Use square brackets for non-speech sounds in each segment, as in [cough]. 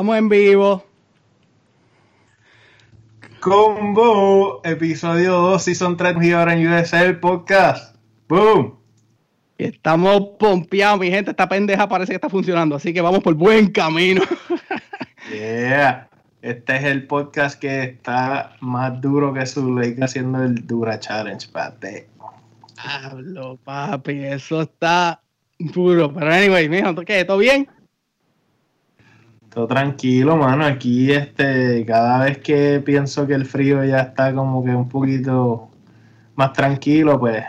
Estamos en vivo. Combo, episodio 2, Season 3 y ahora en USA el podcast. ¡Boom! Estamos pompeados, mi gente. Esta pendeja parece que está funcionando, así que vamos por buen camino. [laughs] yeah. Este es el podcast que está más duro que su ley haciendo el Dura Challenge, pate. Hablo, papi, eso está duro. Pero anyway, mijo, ¿qué? ¿Todo bien? Todo tranquilo, mano. Aquí, este, cada vez que pienso que el frío ya está como que un poquito más tranquilo, pues,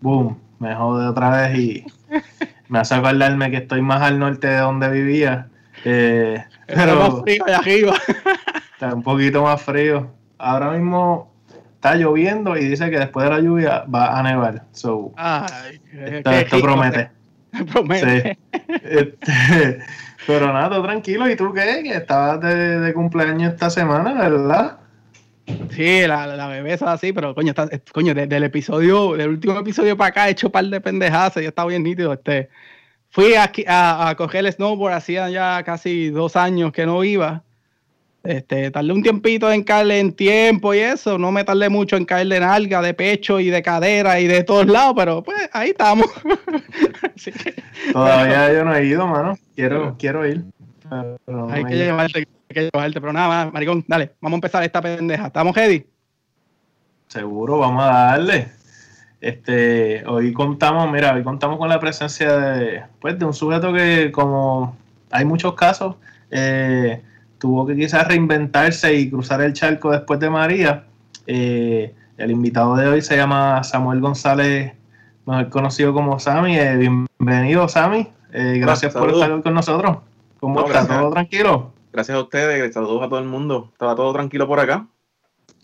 boom, me jode otra vez y [laughs] me hace acordarme que estoy más al norte de donde vivía. Eh, pero más frío allá arriba. [laughs] Está un poquito más frío. Ahora mismo está lloviendo y dice que después de la lluvia va a nevar. So, Ay, esto, promete. [laughs] Promete. Este, pero nada, todo tranquilo. ¿Y tú qué? Que estabas de, cumpleaños esta semana, ¿verdad? Sí, la, la bebé es así, pero coño, está, coño, desde el episodio, del último episodio para acá he hecho un par de pendejadas, ya está bien nítido. Este, fui aquí a, a, coger el snowboard, hacía ya casi dos años que no iba. Este, tardé un tiempito en caerle en tiempo y eso, no me tardé mucho en caerle en alga, de pecho y de cadera y de todos lados, pero pues ahí estamos. [laughs] Todavía yo no he ido, mano. Quiero, quiero ir. hay, que llevarte, hay que llevarte, pero nada más, maricón, dale, vamos a empezar esta pendeja. ¿Estamos ready? Seguro, vamos a darle. Este, hoy contamos, mira, hoy contamos con la presencia de, pues, de un sujeto que como hay muchos casos, eh, tuvo que quizás reinventarse y cruzar el charco después de María. Eh, el invitado de hoy se llama Samuel González, mejor conocido como Sammy. Eh, bienvenido, Sammy. Eh, gracias por estar con nosotros. ¿Cómo está? ¿Todo tranquilo? Gracias a ustedes, saludos a todo el mundo. Estaba todo tranquilo por acá.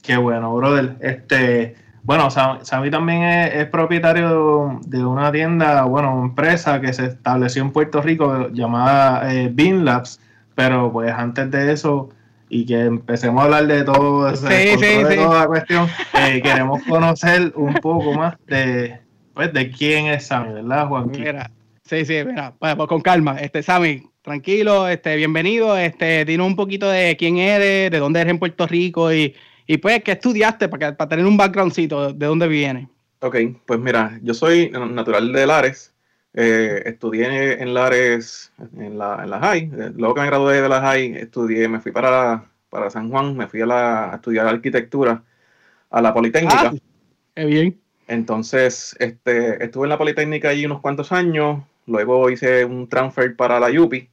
Qué bueno, brother. Este, bueno, Sammy también es, propietario de una tienda, bueno, empresa que se estableció en Puerto Rico llamada Bean Labs pero pues antes de eso y que empecemos a hablar de todo ese de toda la cuestión, eh, queremos conocer un poco más de, pues, de quién es Sammy, ¿verdad, Juan? Mira, sí, sí, mira, pues, con calma, este Sammy, tranquilo, este, bienvenido, este, dinos un poquito de quién eres, de dónde eres en Puerto Rico y, y pues qué estudiaste para, para tener un backgroundcito de dónde vienes. Ok, pues mira, yo soy natural de Lares, eh, estudié en Lares, en la, en la high. Eh, luego que me gradué de la high, estudié, me fui para, para San Juan, me fui a, la, a estudiar arquitectura a la Politécnica. Ah, qué bien. Entonces, este, estuve en la Politécnica ahí unos cuantos años, luego hice un transfer para la UPI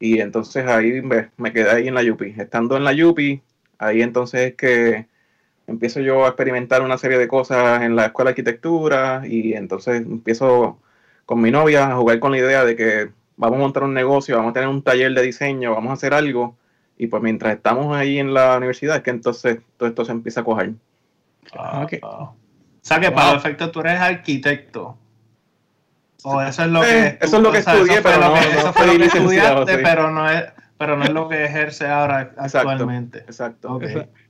y entonces ahí me, me quedé ahí en la UPI. Estando en la UPI, ahí entonces es que empiezo yo a experimentar una serie de cosas en la escuela de arquitectura y entonces empiezo con mi novia a jugar con la idea de que vamos a montar un negocio, vamos a tener un taller de diseño, vamos a hacer algo. Y pues mientras estamos ahí en la universidad es que entonces todo esto se empieza a coger. Ah, O sea que para efecto tú eres arquitecto. O eso es lo que, eh, eso es lo que estudié, pero no, eso fue lo que estudiaste, pero no es pero no es lo [laughs] que ejerce ahora actualmente. Exacto.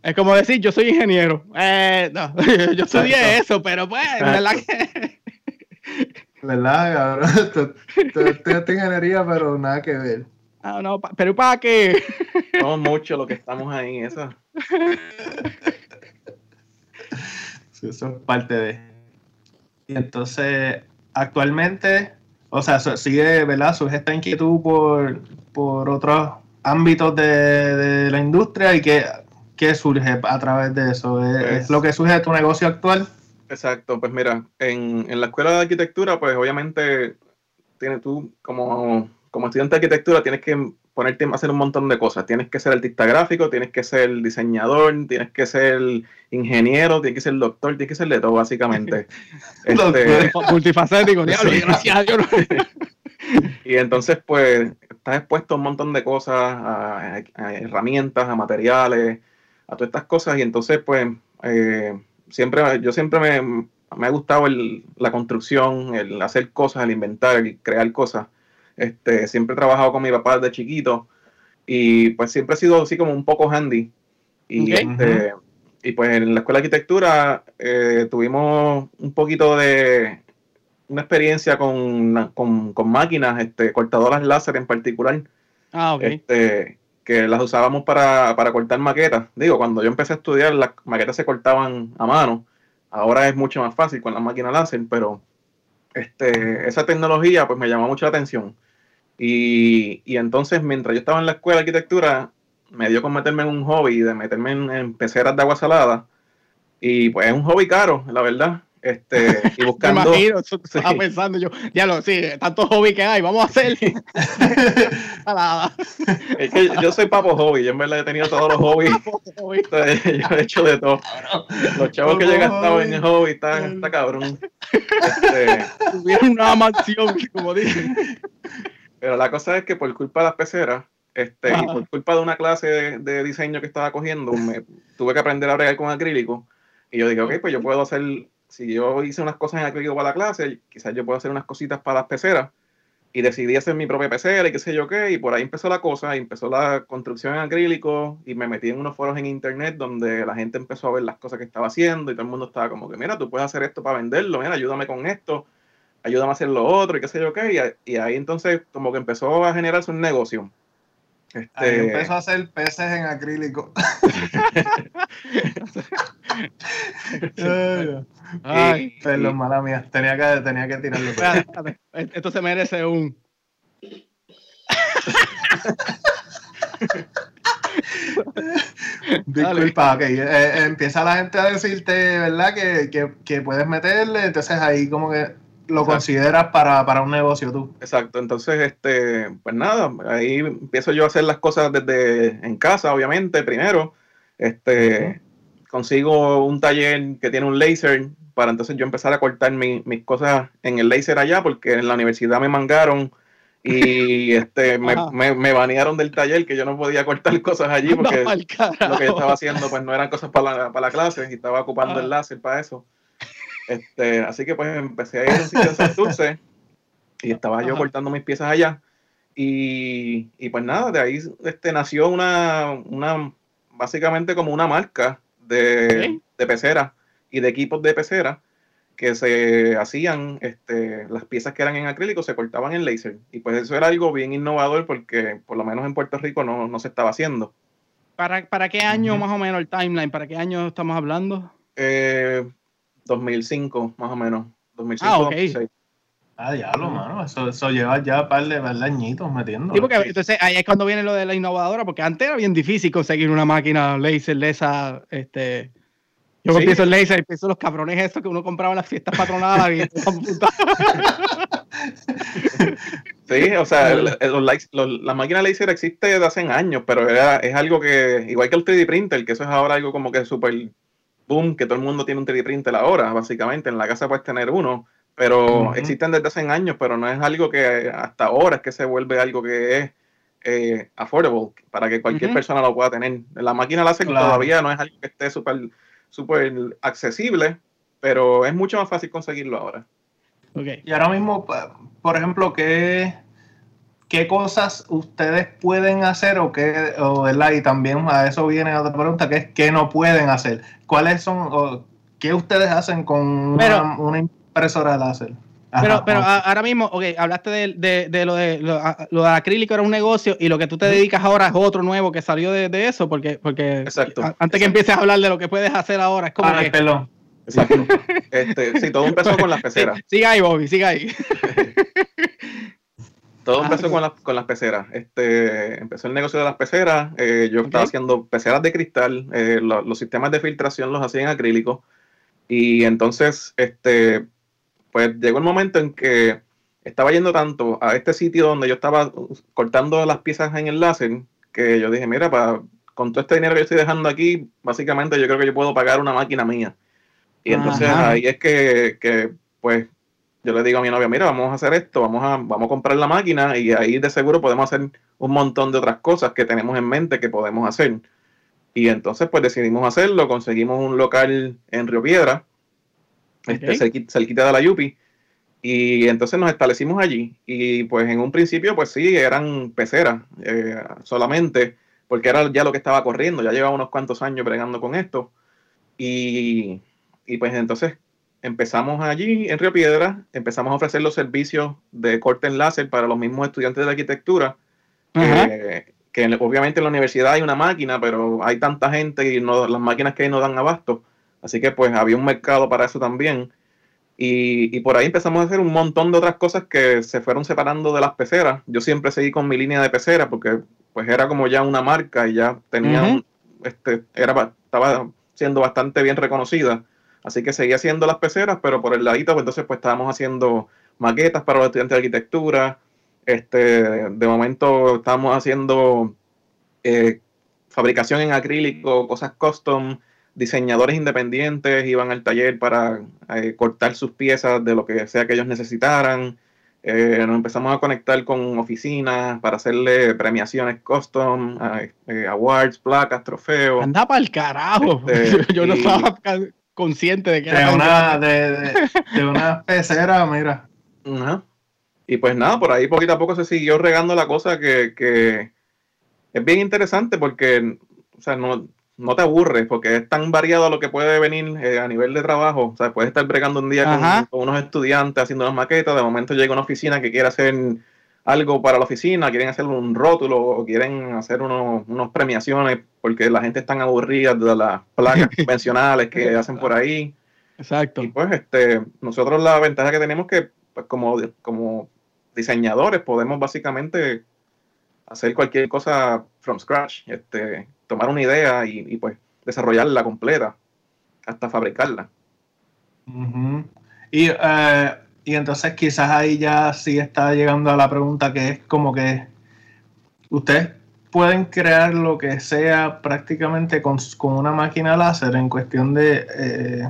Es como decir, yo soy ingeniero. Eh, no, [laughs] yo estudié eso, pero pues, ¿verdad que? ¿Verdad, cabrón? [laughs] Tú ingeniería, pero nada que ver. Ah, no, pero ¿para qué? No mucho lo que estamos ahí, eso. [laughs] eso es parte de. Y entonces, actualmente, o sea, sigue, ¿verdad? Surge esta inquietud por, por otros ámbitos de, la industria y qué, qué surge a través de eso. ¿Es, ¿Es, lo que surge de tu negocio actual? Exacto, pues mira, en, en, la escuela de arquitectura, pues obviamente tienes tú como, como estudiante de arquitectura tienes que ponerte a hacer un montón de cosas. Tienes que ser artista gráfico, tienes que ser diseñador, tienes que ser ingeniero, tienes que ser doctor, tienes que ser de todo, básicamente. [laughs] este, [laughs] multifacético, diablo, gracias a Dios. [laughs] y entonces, pues, estás expuesto a un montón de cosas, a, a herramientas, a materiales, a todas estas cosas, y entonces, pues, eh, siempre, yo siempre me, ha gustado la construcción, el hacer cosas, el inventar, el crear cosas. Este, siempre he trabajado con mi papá desde chiquito y pues siempre he sido así como un poco handy. Y, este, y pues en la escuela de arquitectura eh, tuvimos un poquito de una experiencia con, con, máquinas, este, cortadoras láser en particular. Ah, este, que las usábamos para, para cortar maquetas. Digo, cuando yo empecé a estudiar, las maquetas se cortaban a mano. Ahora es mucho más fácil con la máquina láser, pero este, esa tecnología pues me llamó mucho la atención. Y, y, entonces, mientras yo estaba en la escuela de arquitectura, me dio con meterme en un hobby, de meterme en, peceras de agua salada. Y pues es un hobby caro, la verdad. Este, [laughs] y buscando. Me imagino, [laughs] estaba pensando yo, ya lo, sí, tantos hobbies que hay, vamos a hacer. [laughs] es que yo soy papo hobby, yo en verdad he tenido todos los hobbies. yo he hecho de todo. Los chavos que llegan estado en el hobby, está, está cabrón. Este, Tuvieron una mansión, como dije. Pero la cosa es que por culpa de las peceras, este, y por culpa de una clase de, diseño que estaba cogiendo, me tuve que aprender a bregar con acrílico. Y yo dije, ok, pues yo puedo hacer, si yo hice unas cosas en acrílico para la clase, quizás yo puedo hacer unas cositas para las peceras. Y decidí hacer mi propia pecera y qué sé yo qué, y por ahí empezó la cosa, empezó la construcción en acrílico, y me metí en unos foros en internet donde la gente empezó a ver las cosas que estaba haciendo, y todo el mundo estaba como que, mira, tú puedes hacer esto para venderlo, mira, ayúdame con esto, ayúdame a hacer lo otro, y qué sé yo qué, y, y ahí entonces como que empezó a generarse un negocio este... Ahí empezó a hacer peces en acrílico. [laughs] Ay, perdón, mala mía. Tenía que, tenía que tirarlo. Esto se merece un. [laughs] Disculpa, ok. Eh, eh, empieza la gente a decirte, ¿verdad? Que, que, que puedes meterle, entonces ahí como que lo consideras para, un negocio tú. Exacto, entonces, este, pues nada, ahí empiezo yo a hacer las cosas desde en casa, obviamente, primero. Este, consigo un taller que tiene un láser para entonces yo empezar a cortar mis cosas en el láser allá, porque en la universidad me mangaron y [laughs] este me, me, banearon del taller que yo no podía cortar [laughs] cosas allí [laughs] porque lo que yo estaba haciendo pues no eran cosas para la, para la clase y estaba ocupando el láser para eso. Este, así que pues empecé a ir a un sitio de Santurce [laughs] y estaba yo cortando mis piezas allá. Y, y, pues nada, de ahí este, nació una, una, básicamente como una marca de, de pecera y de equipos de pecera que se hacían, este, las piezas que eran en acrílico se cortaban en láser. Y pues eso era algo bien innovador porque por lo menos en Puerto Rico no, no se estaba haciendo. ¿Para, ¿Para qué año más o menos el timeline? ¿Para qué año estamos hablando? Eh, 2005, más o menos. 2005, ah, ok. Ah, diablo, mano. Eso, eso lleva ya un par de, añitos metiendo. Sí, porque entonces ahí es cuando viene lo de la innovadora, porque antes era bien difícil conseguir una máquina laser de esa, este... Yo sí. empiezo el laser y pienso los cabrones estos que uno compraba en las fiestas patronales. [laughs] sí, o sea, la máquina laser existe desde hace años, pero es algo que, igual que el 3D printer, que eso es ahora algo como que súper boom, que todo el mundo tiene un 3D printer ahora, básicamente. En la casa puedes tener uno, pero existen desde hace años, pero no es algo que hasta ahora es que se vuelve algo que es eh, affordable para que cualquier persona lo pueda tener. La máquina láser todavía no es algo que esté súper super accesible, pero es mucho más fácil conseguirlo ahora. Okay. Y ahora mismo, por ejemplo, ¿qué, qué cosas ustedes pueden hacer o qué, o, Y también a eso viene otra pregunta, que es qué no pueden hacer. ¿Cuáles son, o, qué ustedes hacen con una, impresora láser? pero, pero ahora mismo, ok, hablaste de, de, lo de lo, de acrílico era un negocio y lo que tú te dedicas ahora es otro nuevo que salió de, eso, porque, porque antes que empieces a hablar de lo que puedes hacer ahora, es como ah, que... Perdón. Exacto. Este, sí, todo empezó con las peceras. [laughs] siga ahí, Bobby, siga ahí. [laughs] Todo empezó con, las, con las peceras. Este, empezó el negocio de las peceras. Eh, yo estaba haciendo peceras de cristal. Eh, los sistemas de filtración los hacía en acrílico. Y entonces, este, pues llegó el momento en que estaba yendo tanto a este sitio donde yo estaba cortando las piezas en el láser que yo dije, mira, para, con todo este dinero que yo estoy dejando aquí, básicamente yo creo que yo puedo pagar una máquina mía. Y entonces ahí es que, que, pues, yo le digo a mi novia, mira, vamos a hacer esto, vamos a, vamos a comprar la máquina y ahí de seguro podemos hacer un montón de otras cosas que tenemos en mente que podemos hacer. Y entonces pues decidimos hacerlo, conseguimos un local en Río Piedra, este, cerquita, de la Yupi, y entonces nos establecimos allí. Y pues en un principio pues sí, eran peceras eh, solamente, porque era ya lo que estaba corriendo, ya llevaba unos cuantos años bregando con esto. Y, y pues entonces empezamos allí en Río Piedra, empezamos a ofrecer los servicios de corte en láser para los mismos estudiantes de arquitectura que, que obviamente en la universidad hay una máquina, pero hay tanta gente y no, las máquinas que hay no dan abasto. Así que pues había un mercado para eso también. Y, y, por ahí empezamos a hacer un montón de otras cosas que se fueron separando de las peceras. Yo siempre seguí con mi línea de pecera porque pues era como ya una marca y ya tenía, este, era, estaba siendo bastante bien reconocida. Así que seguía haciendo las peceras, pero por el ladito, pues entonces pues estábamos haciendo maquetas para los estudiantes de arquitectura. Este, de momento estábamos haciendo eh, fabricación en acrílico, cosas custom, diseñadores independientes iban al taller para eh, cortar sus piezas de lo que sea que ellos necesitaran. Eh, nos empezamos a conectar con oficinas para hacerle premiaciones custom, awards, placas, trofeos. Anda para el carajo. Este, [laughs] Yo no estaba consciente de que era una, de, de, una [laughs] pecera, mira. Y pues nada, por ahí poquito a poco se siguió regando la cosa que, que es bien interesante porque, o sea, no, no te aburres porque es tan variado lo que puede venir eh, a nivel de trabajo. O sea, puedes estar bregando un día con, unos estudiantes haciendo unas maquetas, de momento llega una oficina que quiere hacer algo para la oficina, quieren hacer un rótulo o quieren hacer unos, unos premiaciones porque la gente está aburrida de las placas [laughs] convencionales que hacen por ahí. Exacto. Y pues este, nosotros la ventaja que tenemos que pues, como, como diseñadores podemos básicamente hacer cualquier cosa from scratch. Este, tomar una idea y, pues desarrollarla completa hasta fabricarla. y, eh, y, entonces quizás ahí ya sí está llegando a la pregunta que es como que ustedes pueden crear lo que sea prácticamente con, una máquina láser en cuestión de... Eh,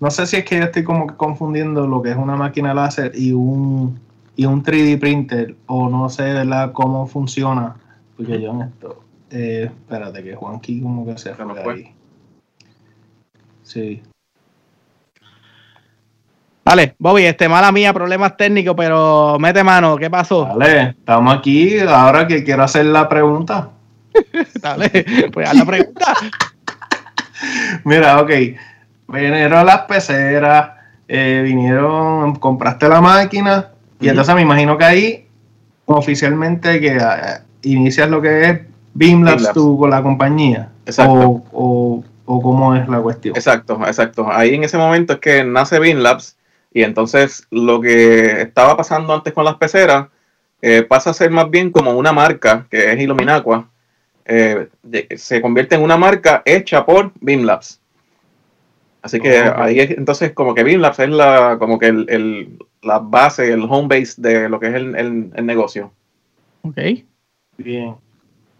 no sé si es que yo estoy como confundiendo lo que es una máquina láser y un, y un 3D printer o no sé ¿verdad? cómo funciona. Porque yo en esto eh, espérate, que Juanqui como que se fue ahí. Sí. Vale, Bobby, este mala mía, problemas técnicos, pero mete mano, ¿qué pasó? Vale, estamos aquí, ahora que quiero hacer la pregunta. [laughs] Dale, pues haz la pregunta. [laughs] Mira, ok, vinieron las peceras, eh, vinieron, compraste la máquina, y entonces me imagino que ahí oficialmente que eh, inicias lo que es Beamlabs tú con la compañía. Exacto. O, o, cómo es la cuestión. Exacto, exacto. Ahí en ese momento es que nace Beamlabs y entonces lo que estaba pasando antes con las peceras eh, pasa a ser más bien como una marca que es Illuminaqua. Eh, se convierte en una marca hecha por Beamlabs. Así que ahí es, entonces como que Beamlabs es la, como que el, la base, el home base de lo que es el, el negocio. Ok. Bien.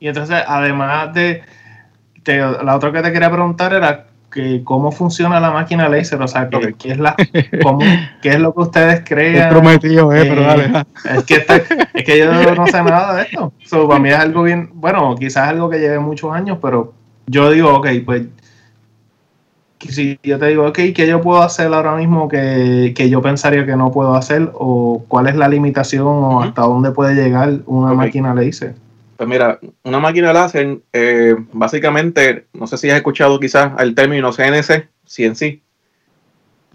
Y entonces, además de, la otra que te quería preguntar era que cómo funciona la máquina laser, o sea, que, ¿qué, es la, [laughs] qué es lo que ustedes creen. prometido, eh, pero dale. Es que, este, es que yo [laughs] no sé nada de esto. So, para mí es algo bien, bueno, quizás algo que lleve muchos años, pero yo digo, ok, pues si yo te digo, ok, ¿qué yo puedo hacer ahora mismo que, yo pensaría que no puedo hacer? ¿O cuál es la limitación o hasta dónde puede llegar una máquina laser? Pues mira, una máquina láser, eh, básicamente, no sé si has escuchado quizás el término CNC, CNC.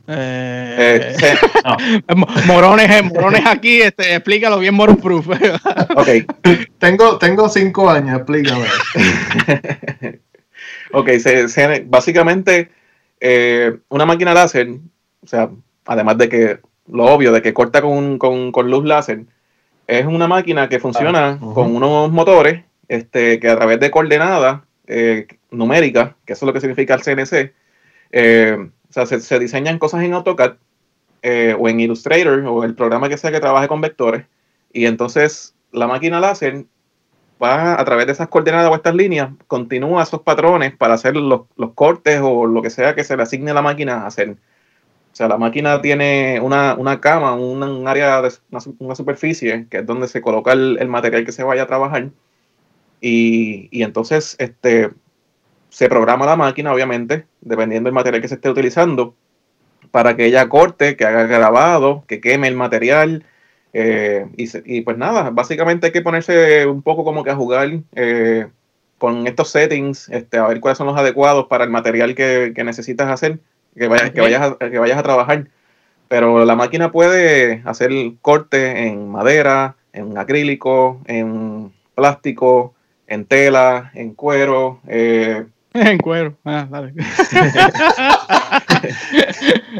Eh, eh [laughs] [laughs] morones, eh, morones aquí, este, explícalo bien, Moron Proof. [laughs] ok. Tengo, tengo cinco años, explícame. ok, básicamente, una máquina láser, o sea, además de que lo obvio, de que corta con, con, con luz láser, es una máquina que funciona con unos motores este, que a través de coordenadas eh, numéricas, que eso es lo que significa el CNC, eh, o sea, se, diseñan cosas en AutoCAD eh, o en Illustrator o el programa que sea que trabaje con vectores. Y entonces la máquina láser va a través de esas coordenadas o estas líneas, continúa esos patrones para hacer los, los cortes o lo que sea que se le asigne a la máquina a hacer. O sea, la máquina tiene una, cama, un área, de, una, superficie, que es donde se coloca el, material que se vaya a trabajar. Y, entonces este, se programa la máquina, obviamente, dependiendo del material que se esté utilizando, para que ella corte, que haga grabado, que queme el material. Eh, y, pues nada, básicamente hay que ponerse un poco como que a jugar eh, con estos settings, este, a ver cuáles son los adecuados para el material que necesitas hacer que vayas, que vayas, a, que vayas a trabajar. Pero la máquina puede hacer corte en madera, en acrílico, en plástico, en tela, en cuero. Eh, [laughs] en cuero, ah, dale. [laughs]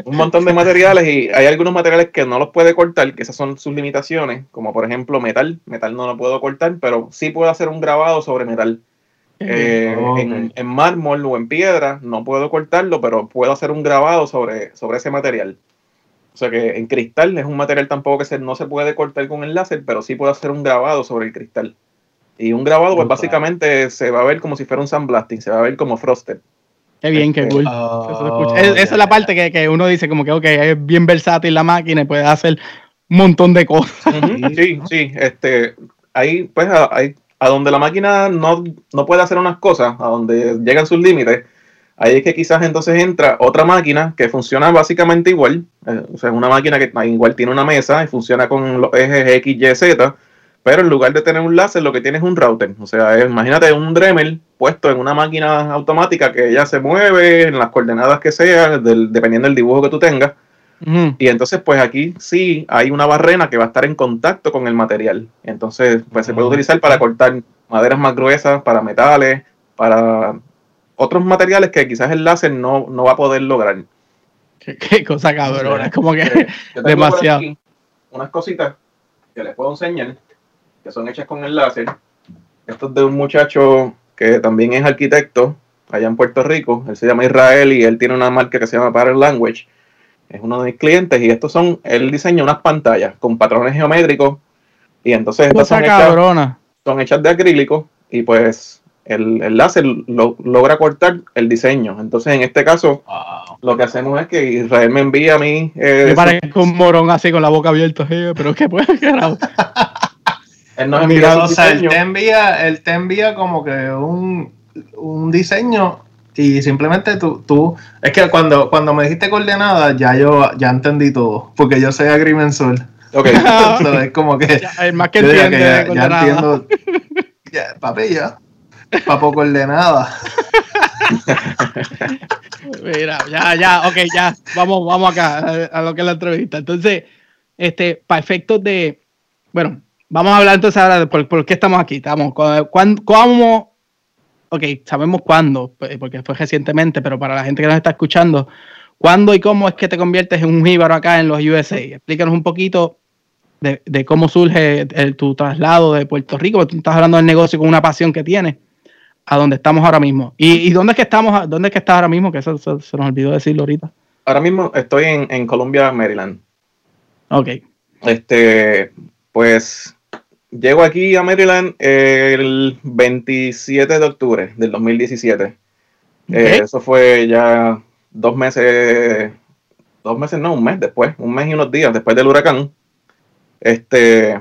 un montón de materiales y hay algunos materiales que no los puede cortar, que esas son sus limitaciones, como por ejemplo metal. Metal no lo puedo cortar, pero sí puedo hacer un grabado sobre metal. Eh, [laughs] en, mármol o en piedra no puedo cortarlo, pero puedo hacer un grabado sobre, sobre ese material. O sea que en cristal es un material tampoco que se, no se puede cortar con el láser, pero sí puedo hacer un grabado sobre el cristal. Y un grabado, pues básicamente se va a ver como si fuera un sandblasting, se va a ver como frosted. Qué bien, qué este, cool. Oh, esa es la parte que, que, uno dice como que, ok, es bien versátil la máquina y puede hacer un montón de cosas. Sí, sí, este, ahí, pues, hay, a donde la máquina no, no puede hacer unas cosas, a donde llegan sus límites, ahí es que quizás entonces entra otra máquina que funciona básicamente igual, eh, o sea, es una máquina que igual tiene una mesa y funciona con los ejes X, Y, Z, pero en lugar de tener un láser, lo que tiene es un router. O sea, imagínate un Dremel puesto en una máquina automática que ya se mueve en las coordenadas que sea, dependiendo del dibujo que tú tengas. Y entonces, pues aquí sí hay una barrena que va a estar en contacto con el material. Entonces, pues se puede utilizar para cortar maderas más gruesas, para metales, para otros materiales que quizás el láser no, va a poder lograr. Qué, cosa cabrona, es como que demasiado. unas cositas que les puedo enseñar que son hechas con el láser. Esto es de un muchacho que también es arquitecto allá en Puerto Rico. Él se llama Israel y él tiene una marca que se llama Pattern Language. Es uno de mis clientes y estos son, él diseña unas pantallas con patrones geométricos y entonces estas son hechas, son hechas, de acrílico y pues el, láser logra cortar el diseño. Entonces en este caso lo que hacemos es que Israel me envía a mí... Eh, me parece un morón así con la boca abierta, pero ¿qué puede [laughs] Él nos envía o sea, él te envía, él te envía como que un, un diseño y simplemente tú, tú, es que cuando, cuando me dijiste coordenadas, ya yo ya entendí todo, porque yo soy agrimensor. Ok. [laughs] es como que. Ya, más que entiende. Ya, ya, entiendo. [laughs] Ya, papi, ya. Papo coordenada. [laughs] Mira, ya, ya, ok, ya. Vamos, vamos acá a, a, lo que es la entrevista. Entonces, este, para efectos de. Bueno, Vamos a hablar entonces ahora de por, qué estamos aquí. Estamos, ¿Cómo? Ok, sabemos cuándo, pues, porque fue recientemente, pero para la gente que nos está escuchando, ¿cuándo y cómo es que te conviertes en un jíbaro acá en los USA? Explícanos un poquito de, cómo surge tu traslado de Puerto Rico, porque tú estás hablando del negocio con una pasión que tienes, a donde estamos ahora mismo. ¿Y, dónde es que estamos? ¿Dónde es que estás ahora mismo? Que eso, se nos olvidó decirlo ahorita. Ahora mismo estoy en, en Columbia, Maryland. Ok. Este, pues Llego aquí a Maryland el 27 de octubre del 2017. Eh, eso fue ya dos meses, dos meses no, un mes después, un mes y unos días después del huracán. Este,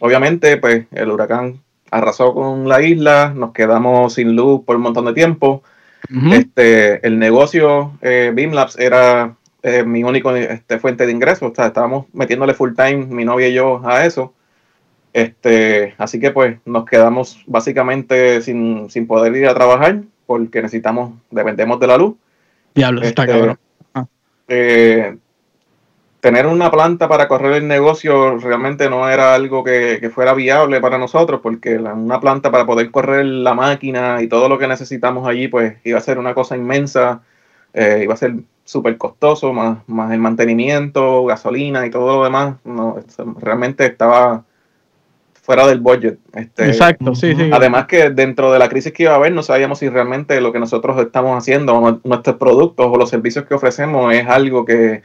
obviamente, pues el huracán arrasó con la isla, nos quedamos sin luz por un montón de tiempo. Este, el negocio eh, Beamlabs era eh, mi único este, fuente de ingresos. O sea, estábamos metiéndole full time, mi novia y yo, a eso. Este, así que pues nos quedamos básicamente sin, poder ir a trabajar porque necesitamos, dependemos de la luz. Diablo, está este, cabrón. Ah. Eh, tener una planta para correr el negocio realmente no era algo que, fuera viable para nosotros, porque una planta para poder correr la máquina y todo lo que necesitamos allí, pues iba a ser una cosa inmensa, eh, iba a ser súper costoso, más, más el mantenimiento, gasolina y todo lo demás. No, realmente estaba fuera del budget. Este, Exacto, sí, sí. Además que dentro de la crisis que iba a haber no sabíamos si realmente lo que nosotros estamos haciendo, nuestros productos o los servicios que ofrecemos es algo que,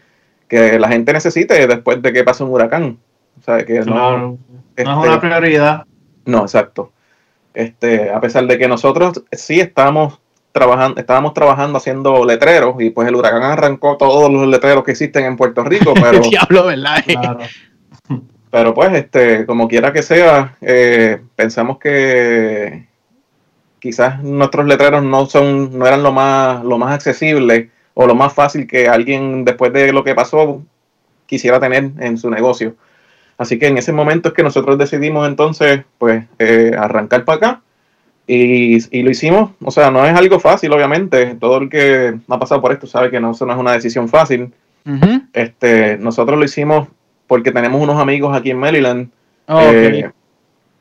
la gente necesite después de que pase un huracán. O sea, que no, es una este, prioridad. No, exacto. Este, a pesar de que nosotros sí estamos trabajando, estábamos trabajando haciendo letreros y pues el huracán arrancó todos los letreros que existen en Puerto Rico, [laughs] pero... Diablo, ¿verdad? Claro. [laughs] Pero pues, este, como quiera que sea, eh, pensamos que quizás nuestros letreros no son, no eran lo más, lo más accesible o lo más fácil que alguien después de lo que pasó quisiera tener en su negocio. Así que en ese momento es que nosotros decidimos entonces, pues, eh, arrancar para acá. Y, lo hicimos, o sea, no es algo fácil, obviamente. Todo el que ha pasado por esto sabe que no, eso no es una decisión fácil. este, nosotros lo hicimos porque tenemos unos amigos aquí en Maryland oh, eh,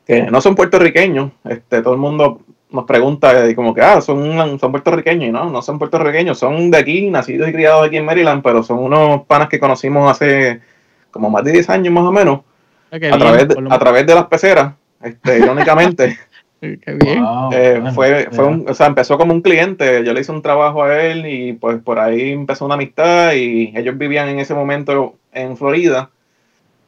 que no son puertorriqueños. Este, todo el mundo nos pregunta y como que, ah, son, son puertorriqueños, y no, no son puertorriqueños, son de aquí, nacidos y criados aquí en Maryland, pero son unos panas que conocimos hace como más de 10 años más o menos, ah, a, través de, a través de las peceras, este, [laughs] irónicamente. Qué bien. Eh, fue, fue un, o sea, empezó como un cliente, yo le hice un trabajo a él y pues por ahí empezó una amistad y ellos vivían en ese momento en Florida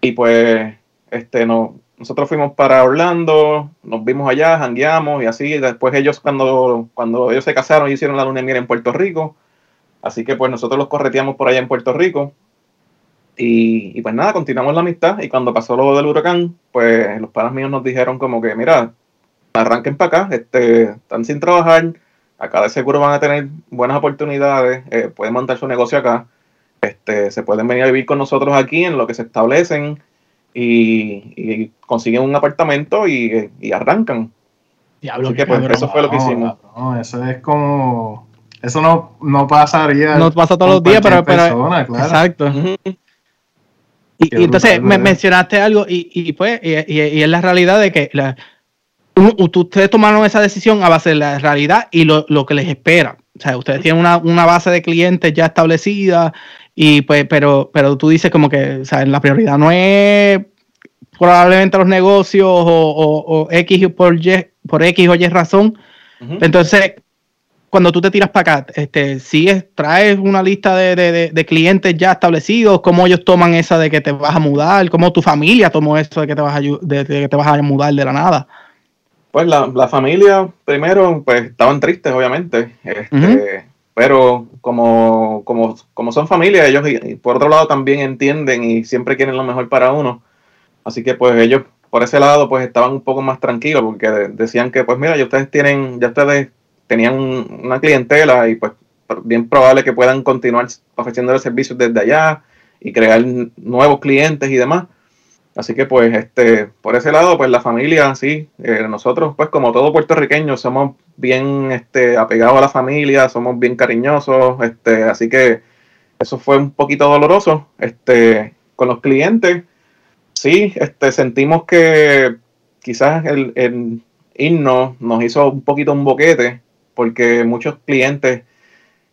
y pues este no, nosotros fuimos para Orlando, nos vimos allá, jangueamos y así. Después ellos, cuando, cuando ellos se casaron, hicieron la luna de miel en Puerto Rico. Así que pues nosotros los correteamos por allá en Puerto Rico. Y, pues nada, continuamos la amistad. Y cuando pasó lo del huracán, pues los padres míos nos dijeron como que, mira, arranquen para acá, este, están sin trabajar, acá de seguro van a tener buenas oportunidades, eh, pueden montar su negocio acá, este, se pueden venir a vivir con nosotros aquí en lo que se establecen y, consiguen un apartamento y, arrancan. Diablo, que pues, eso fue lo que hicimos. eso es como. Eso no, no pasaría. No pasa todos los días, pero. Exacto. Y, entonces me mencionaste algo y, y pues, y, es la realidad de que la, ustedes tomaron esa decisión a base de la realidad y lo, lo que les espera. O sea, ustedes tienen una, una, base de clientes ya establecida y pues, pero, pero tú dices como que, o sea, la prioridad no es probablemente los negocios o, X por Y, por X o Y razón. Entonces, cuando tú te tiras para acá, este, sigues, traes una lista de, clientes ya establecidos, cómo ellos toman esa de que te vas a mudar, cómo tu familia tomó eso de que te vas a, de, que te vas a mudar de la nada. Pues la, familia, primero, pues estaban tristes, obviamente. Este, pero como, como, como son familia, ellos por otro lado también entienden y siempre quieren lo mejor para uno. Así que pues ellos por ese lado pues estaban un poco más tranquilos porque decían que pues mira, ya ustedes tienen, ya ustedes tenían una clientela y pues bien probable que puedan continuar ofreciendo el servicio desde allá y crear nuevos clientes y demás. Así que pues este por ese lado pues la familia sí, eh, nosotros pues como todo puertorriqueño somos bien este apegados a la familia, somos bien cariñosos, este así que eso fue un poquito doloroso este con los clientes. Sí, este sentimos que quizás el, el himno nos hizo un poquito un boquete porque muchos clientes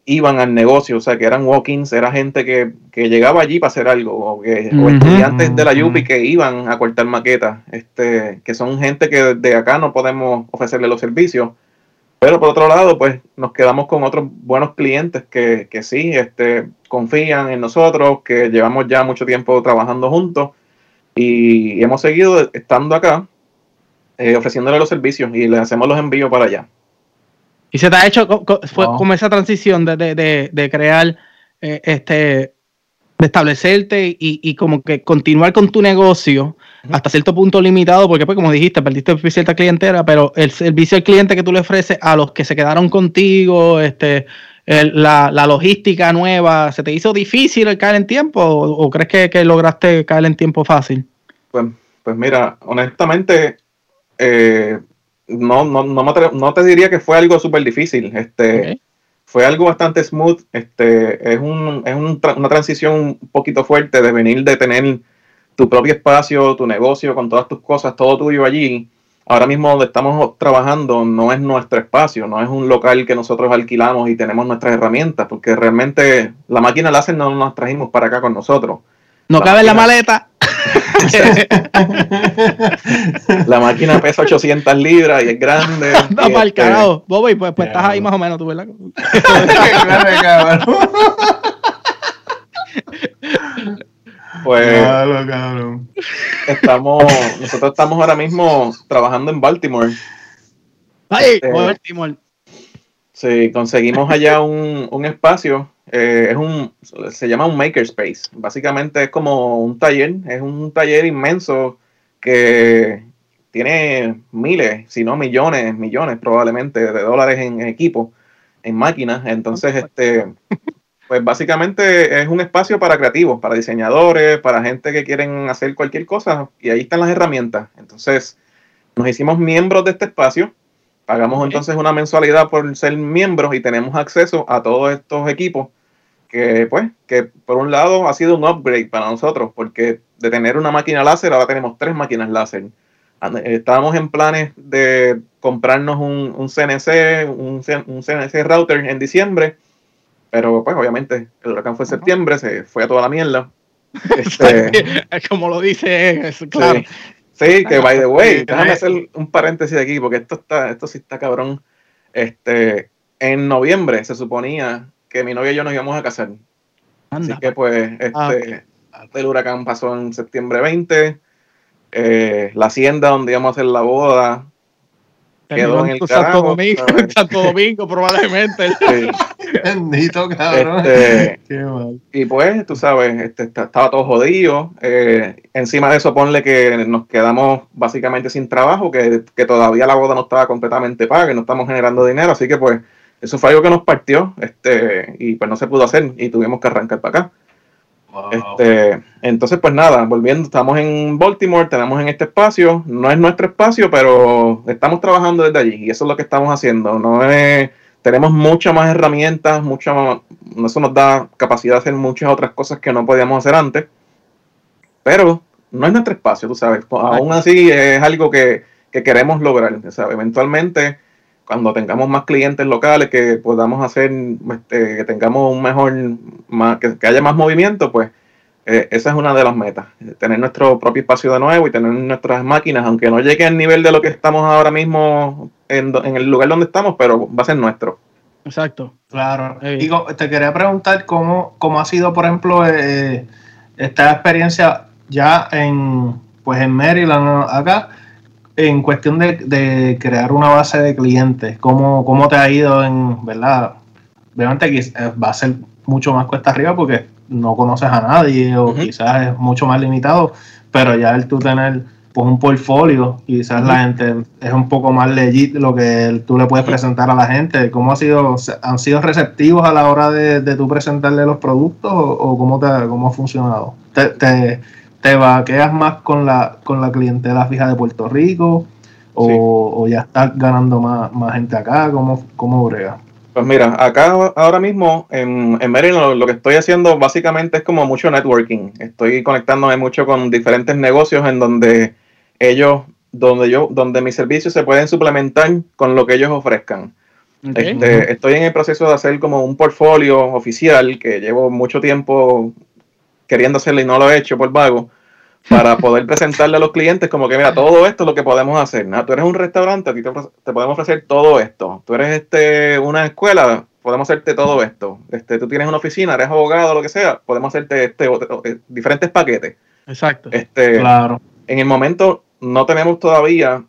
iban al negocio, o sea, que eran walk-ins, era gente que, llegaba allí para hacer algo, o, que, estudiantes de la Yupi que iban a cortar maquetas, este, que son gente que de acá no podemos ofrecerle los servicios. Pero por otro lado, pues nos quedamos con otros buenos clientes que, que sí, este, confían en nosotros, que llevamos ya mucho tiempo trabajando juntos y hemos seguido estando acá eh, ofreciéndole los servicios y le hacemos los envíos para allá. Y se te ha hecho fue como esa transición de, crear, eh, este, de establecerte y, como que continuar con tu negocio hasta cierto punto limitado, porque pues como dijiste, perdiste cierta clientela, pero el servicio al cliente que tú le ofreces a los que se quedaron contigo, este, la, logística nueva, ¿se te hizo difícil el caer en tiempo o, crees que, lograste caer en tiempo fácil? Pues, pues mira, honestamente, eh, no, no, no, te diría que fue algo súper difícil. Este, Fue algo bastante smooth. Este, es, un, es una transición un poquito fuerte de venir de tener tu propio espacio, tu negocio, con todas tus cosas, todo tuyo allí. Ahora mismo donde estamos trabajando no es nuestro espacio, no es un local que nosotros alquilamos y tenemos nuestras herramientas, porque realmente la máquina láser no nos trajimos para acá con nosotros. No cabe en la maleta. La máquina pesa 800 libras y es grande. No, para el carajo. Bobby, pues, pues estás ahí más o menos, tú, ¿verdad? [laughs] pues estamos, nosotros estamos ahora mismo trabajando en Baltimore. Ay, este, Baltimore. Sí, conseguimos allá un, un espacio eh, es un, se llama un makerspace. Básicamente es como un taller, es un taller inmenso que tiene miles, si no millones, millones probablemente de dólares en, equipo, en máquinas. Entonces, este, pues básicamente es un espacio para creativos, para diseñadores, para gente que quieren hacer cualquier cosa y ahí están las herramientas. Entonces, nos hicimos miembros de este espacio. Pagamos entonces una mensualidad por ser miembros y tenemos acceso a todos estos equipos que pues, que por un lado ha sido un upgrade para nosotros, porque de tener una máquina láser, ahora tenemos tres máquinas láser. estábamos en planes de comprarnos un, un CNC, un, un, CNC router en diciembre, pero pues obviamente el huracán fue en septiembre, se fue a toda la mierda. [laughs] Este, Como lo dice, claro. Sí, que by the way, [laughs] déjame hacer un paréntesis aquí, porque esto está, esto sí está cabrón. Este, en noviembre se suponía que mi novia y yo nos íbamos a casar. Así que pues, ah, este, el huracán pasó en septiembre 20 eh, la hacienda donde íbamos a hacer la boda quedó en el Santo Domingo, Santo Domingo probablemente. [laughs] Bendito cabrón. Este, Qué mal. Y pues, tú sabes, este, estaba todo jodido. Eh, encima de eso, ponle que nos quedamos básicamente sin trabajo, que, que, todavía la boda no estaba completamente paga, que no estamos generando dinero. Así que pues, eso fue algo que nos partió este, y pues no se pudo hacer y tuvimos que arrancar para acá. Este, entonces, pues nada, volviendo, estamos en Baltimore, tenemos en este espacio, no es nuestro espacio, pero estamos trabajando desde allí y eso es lo que estamos haciendo. No tenemos muchas más herramientas, mucha eso nos da capacidad de hacer muchas otras cosas que no podíamos hacer antes, pero no es nuestro espacio, tú sabes. Aún así es algo que, que queremos lograr. O eventualmente cuando tengamos más clientes locales que podamos hacer, este, que tengamos un mejor, más, que, haya más movimiento, pues eh, esa es una de las metas, tener nuestro propio espacio de nuevo y tener nuestras máquinas, aunque no llegue al nivel de lo que estamos ahora mismo en, el lugar donde estamos, pero va a ser nuestro. Exacto. Claro. Digo, te quería preguntar cómo, cómo ha sido, por ejemplo, eh, esta experiencia ya en, pues en Maryland acá en cuestión de, crear una base de clientes, ¿cómo, ¿cómo, te ha ido en, verdad? Obviamente que eh, va a ser mucho más cuesta arriba porque no conoces a nadie o quizás es mucho más limitado, pero ya el tú tener pues un portfolio quizás la gente es un poco más legit lo que tú le puedes presentar a la gente. ¿Cómo ha sido, han sido receptivos a la hora de, de tú presentarle los productos o, cómo, te, cómo ha funcionado? ¿Te, te vaqueas más con la, con la clientela fija de Puerto Rico o, ya estás ganando más, gente acá? ¿Cómo, cómo brega? Pues mira, acá ahora mismo en, en Maryland lo, que estoy haciendo básicamente es como mucho networking. Estoy conectándome mucho con diferentes negocios en donde ellos, donde yo, donde mis servicios se pueden suplementar con lo que ellos ofrezcan. Este, estoy en el proceso de hacer como un portfolio oficial que llevo mucho tiempo queriendo hacerlo y no lo he hecho por vago, para [laughs] poder presentarle a los clientes como que, mira, todo esto es lo que podemos hacer. Tú eres un restaurante, a ti te, podemos ofrecer todo esto. Tú eres este una escuela, podemos hacerte todo esto. Este, tú tienes una oficina, eres abogado, lo que sea, podemos hacerte este, eh, diferentes paquetes. Exacto. Este, claro. En el momento no tenemos todavía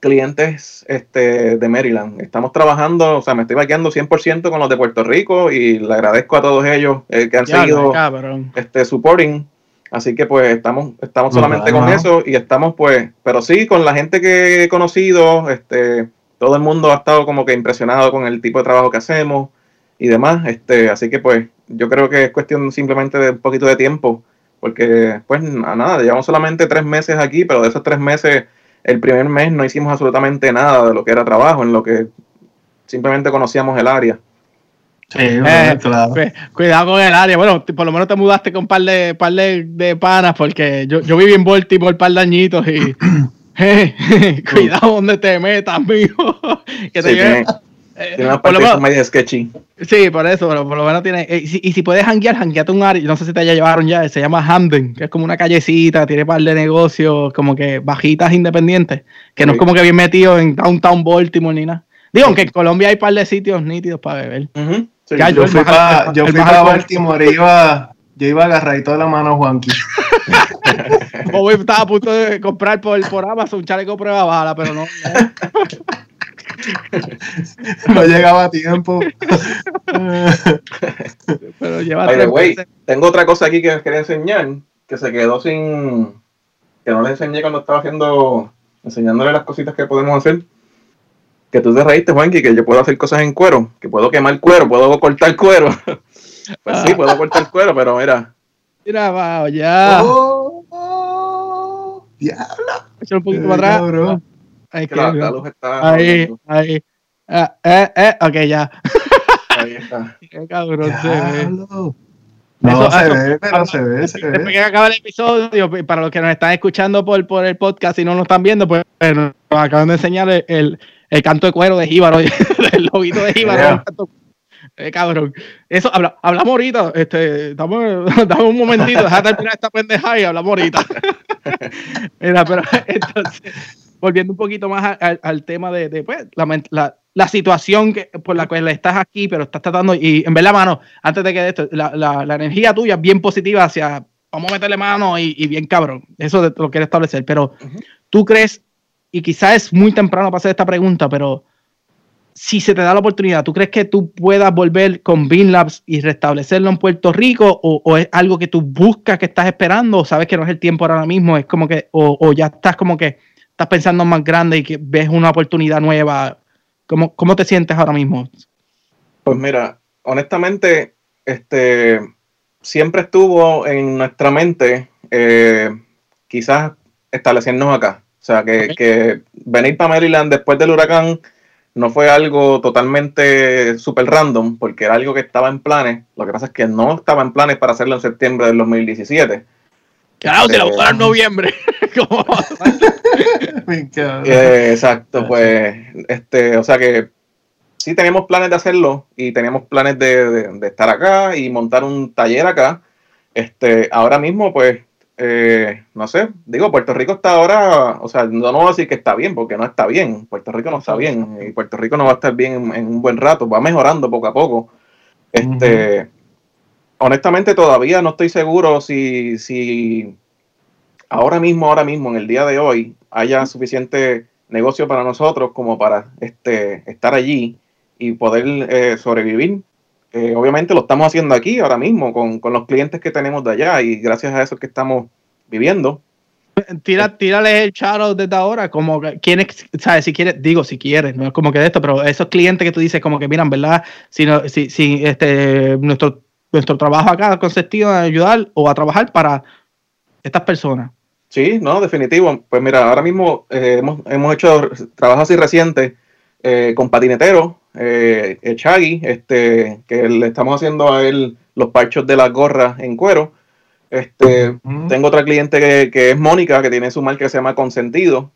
clientes este, de Maryland. Estamos trabajando, o sea, me estoy vaqueando 100% con los de Puerto Rico y le agradezco a todos ellos eh, que han seguido este, supporting. Así que pues estamos, estamos solamente con eso y estamos pues, pero sí, con la gente que he conocido, este, todo el mundo ha estado como que impresionado con el tipo de trabajo que hacemos y demás. Este, así que pues yo creo que es cuestión simplemente de un poquito de tiempo, porque pues nada, llevamos solamente tres meses aquí, pero de esos tres meses el primer mes no hicimos absolutamente nada de lo que era trabajo, en lo que simplemente conocíamos el área. Sí, eh, claro. Cuidado con el área. Bueno, por lo menos te mudaste con un par de, par de, panas, porque yo, yo viví en Baltimore un par de añitos y. [clears throat] [laughs] cuidado donde te metas, mijo. [laughs] que te eh, tiene una parte medio sketchy. Sí, por eso, pero por lo menos tiene. Eh, y, si, puedes hanguear, hangueate un área. No sé si te ya llevaron ya, se llama Hamden, que es como una callecita, tiene par de negocios, como que bajitas independientes, que no es como que bien metido en Downtown Baltimore ni nada. Digo, aunque en Colombia hay par de sitios nítidos para beber. yo, fui para, yo fui para Baltimore, iba, yo iba agarradito de la mano a Juanqui. [laughs] o estaba a punto de comprar por, por Amazon un chaleco prueba bala, pero no. no [laughs] [laughs] llegaba a tiempo. [laughs] Pero lleva tengo otra cosa aquí que les quería enseñar, que se quedó sin. que no les enseñé cuando estaba haciendo. enseñándole las cositas que podemos hacer. Que tú te reíste, Juanqui, que yo puedo hacer cosas en cuero, que puedo quemar cuero, puedo cortar cuero. [laughs] pues sí, puedo cortar cuero, pero mira. Mira, va, ya. Oh, oh, diablo. un poquito para atrás. Ahí, ahí, ahí. Ah, eh, eh, ok, ya. Ahí está. [laughs] Qué cabrón se ve. No, se ve, pero se ve, se ve. Después que acaba el episodio, para los que nos están escuchando por, por el podcast y no nos están viendo, pues nos acaban de enseñar el, el, canto de cuero de Jíbaro, [laughs] el lobito de Jíbaro. Eh, cabrón. Eso, habla, hablamos ahorita. Este, dame, [laughs] dame un momentito, deja terminar esta pendejada y hablamos ahorita. Mira, pero entonces, volviendo un poquito más al, tema de, de pues, la, la, la, situación que, por la cual estás aquí, pero estás tratando, y en verdad, mano, antes de que esto, la, la, energía tuya es bien positiva hacia, vamos a meterle mano y, y bien cabrón. Eso lo quiero establecer, pero tú crees, y quizás es muy temprano para hacer esta pregunta, pero si se te da la oportunidad, ¿tú crees que tú puedas volver con BeanLabs y restablecerlo en Puerto Rico? O, es algo que tú buscas, que estás esperando? ¿O sabes que no es el tiempo ahora mismo? Es como que, o, ya estás como que estás pensando más grande y que ves una oportunidad nueva. ¿Cómo, cómo te sientes ahora mismo? Pues mira, honestamente, este siempre estuvo en nuestra mente eh, quizás establecernos acá. O sea, que, que venir para Maryland después del huracán no fue algo totalmente super random, porque era algo que estaba en planes. Lo que pasa es que no estaba en planes para hacerlo en septiembre del 2017. Claro, se lo en noviembre. [laughs] [laughs] Eh, exacto, pues, este, o sea que sí teníamos planes de hacerlo y teníamos planes de, de estar acá y montar un taller acá. Este, ahora mismo, pues, eh, no sé, digo, Puerto Rico está ahora, o sea, no, no voy a decir que está bien, porque no está bien, Puerto Rico no está bien, y Puerto Rico no va a estar bien en, un buen rato, va mejorando poco a poco. Este, honestamente todavía no estoy seguro si, si ahora mismo, ahora mismo, en el día de hoy, haya suficiente negocio para nosotros como para este, estar allí y poder eh, sobrevivir eh, obviamente lo estamos haciendo aquí ahora mismo con, los clientes que tenemos de allá y gracias a eso que estamos viviendo. Tira, tírale el charo desde ahora, como quienes, sabes, si quieres, digo si quieres, no es como que de esto, pero esos clientes que tú dices, como que miran, ¿verdad? Si, si, si este, nuestro, nuestro trabajo acá ha consistido en ayudar o a trabajar para estas personas. Sí, no, definitivo. Pues mira, ahora mismo eh, hemos, hemos hecho trabajos así recientes eh, con patineteros, eh, Chagui, este, que le estamos haciendo a él los parchos de las gorras en cuero. Este, Tengo otra cliente que, es Mónica, que tiene su marca que se llama Consentido,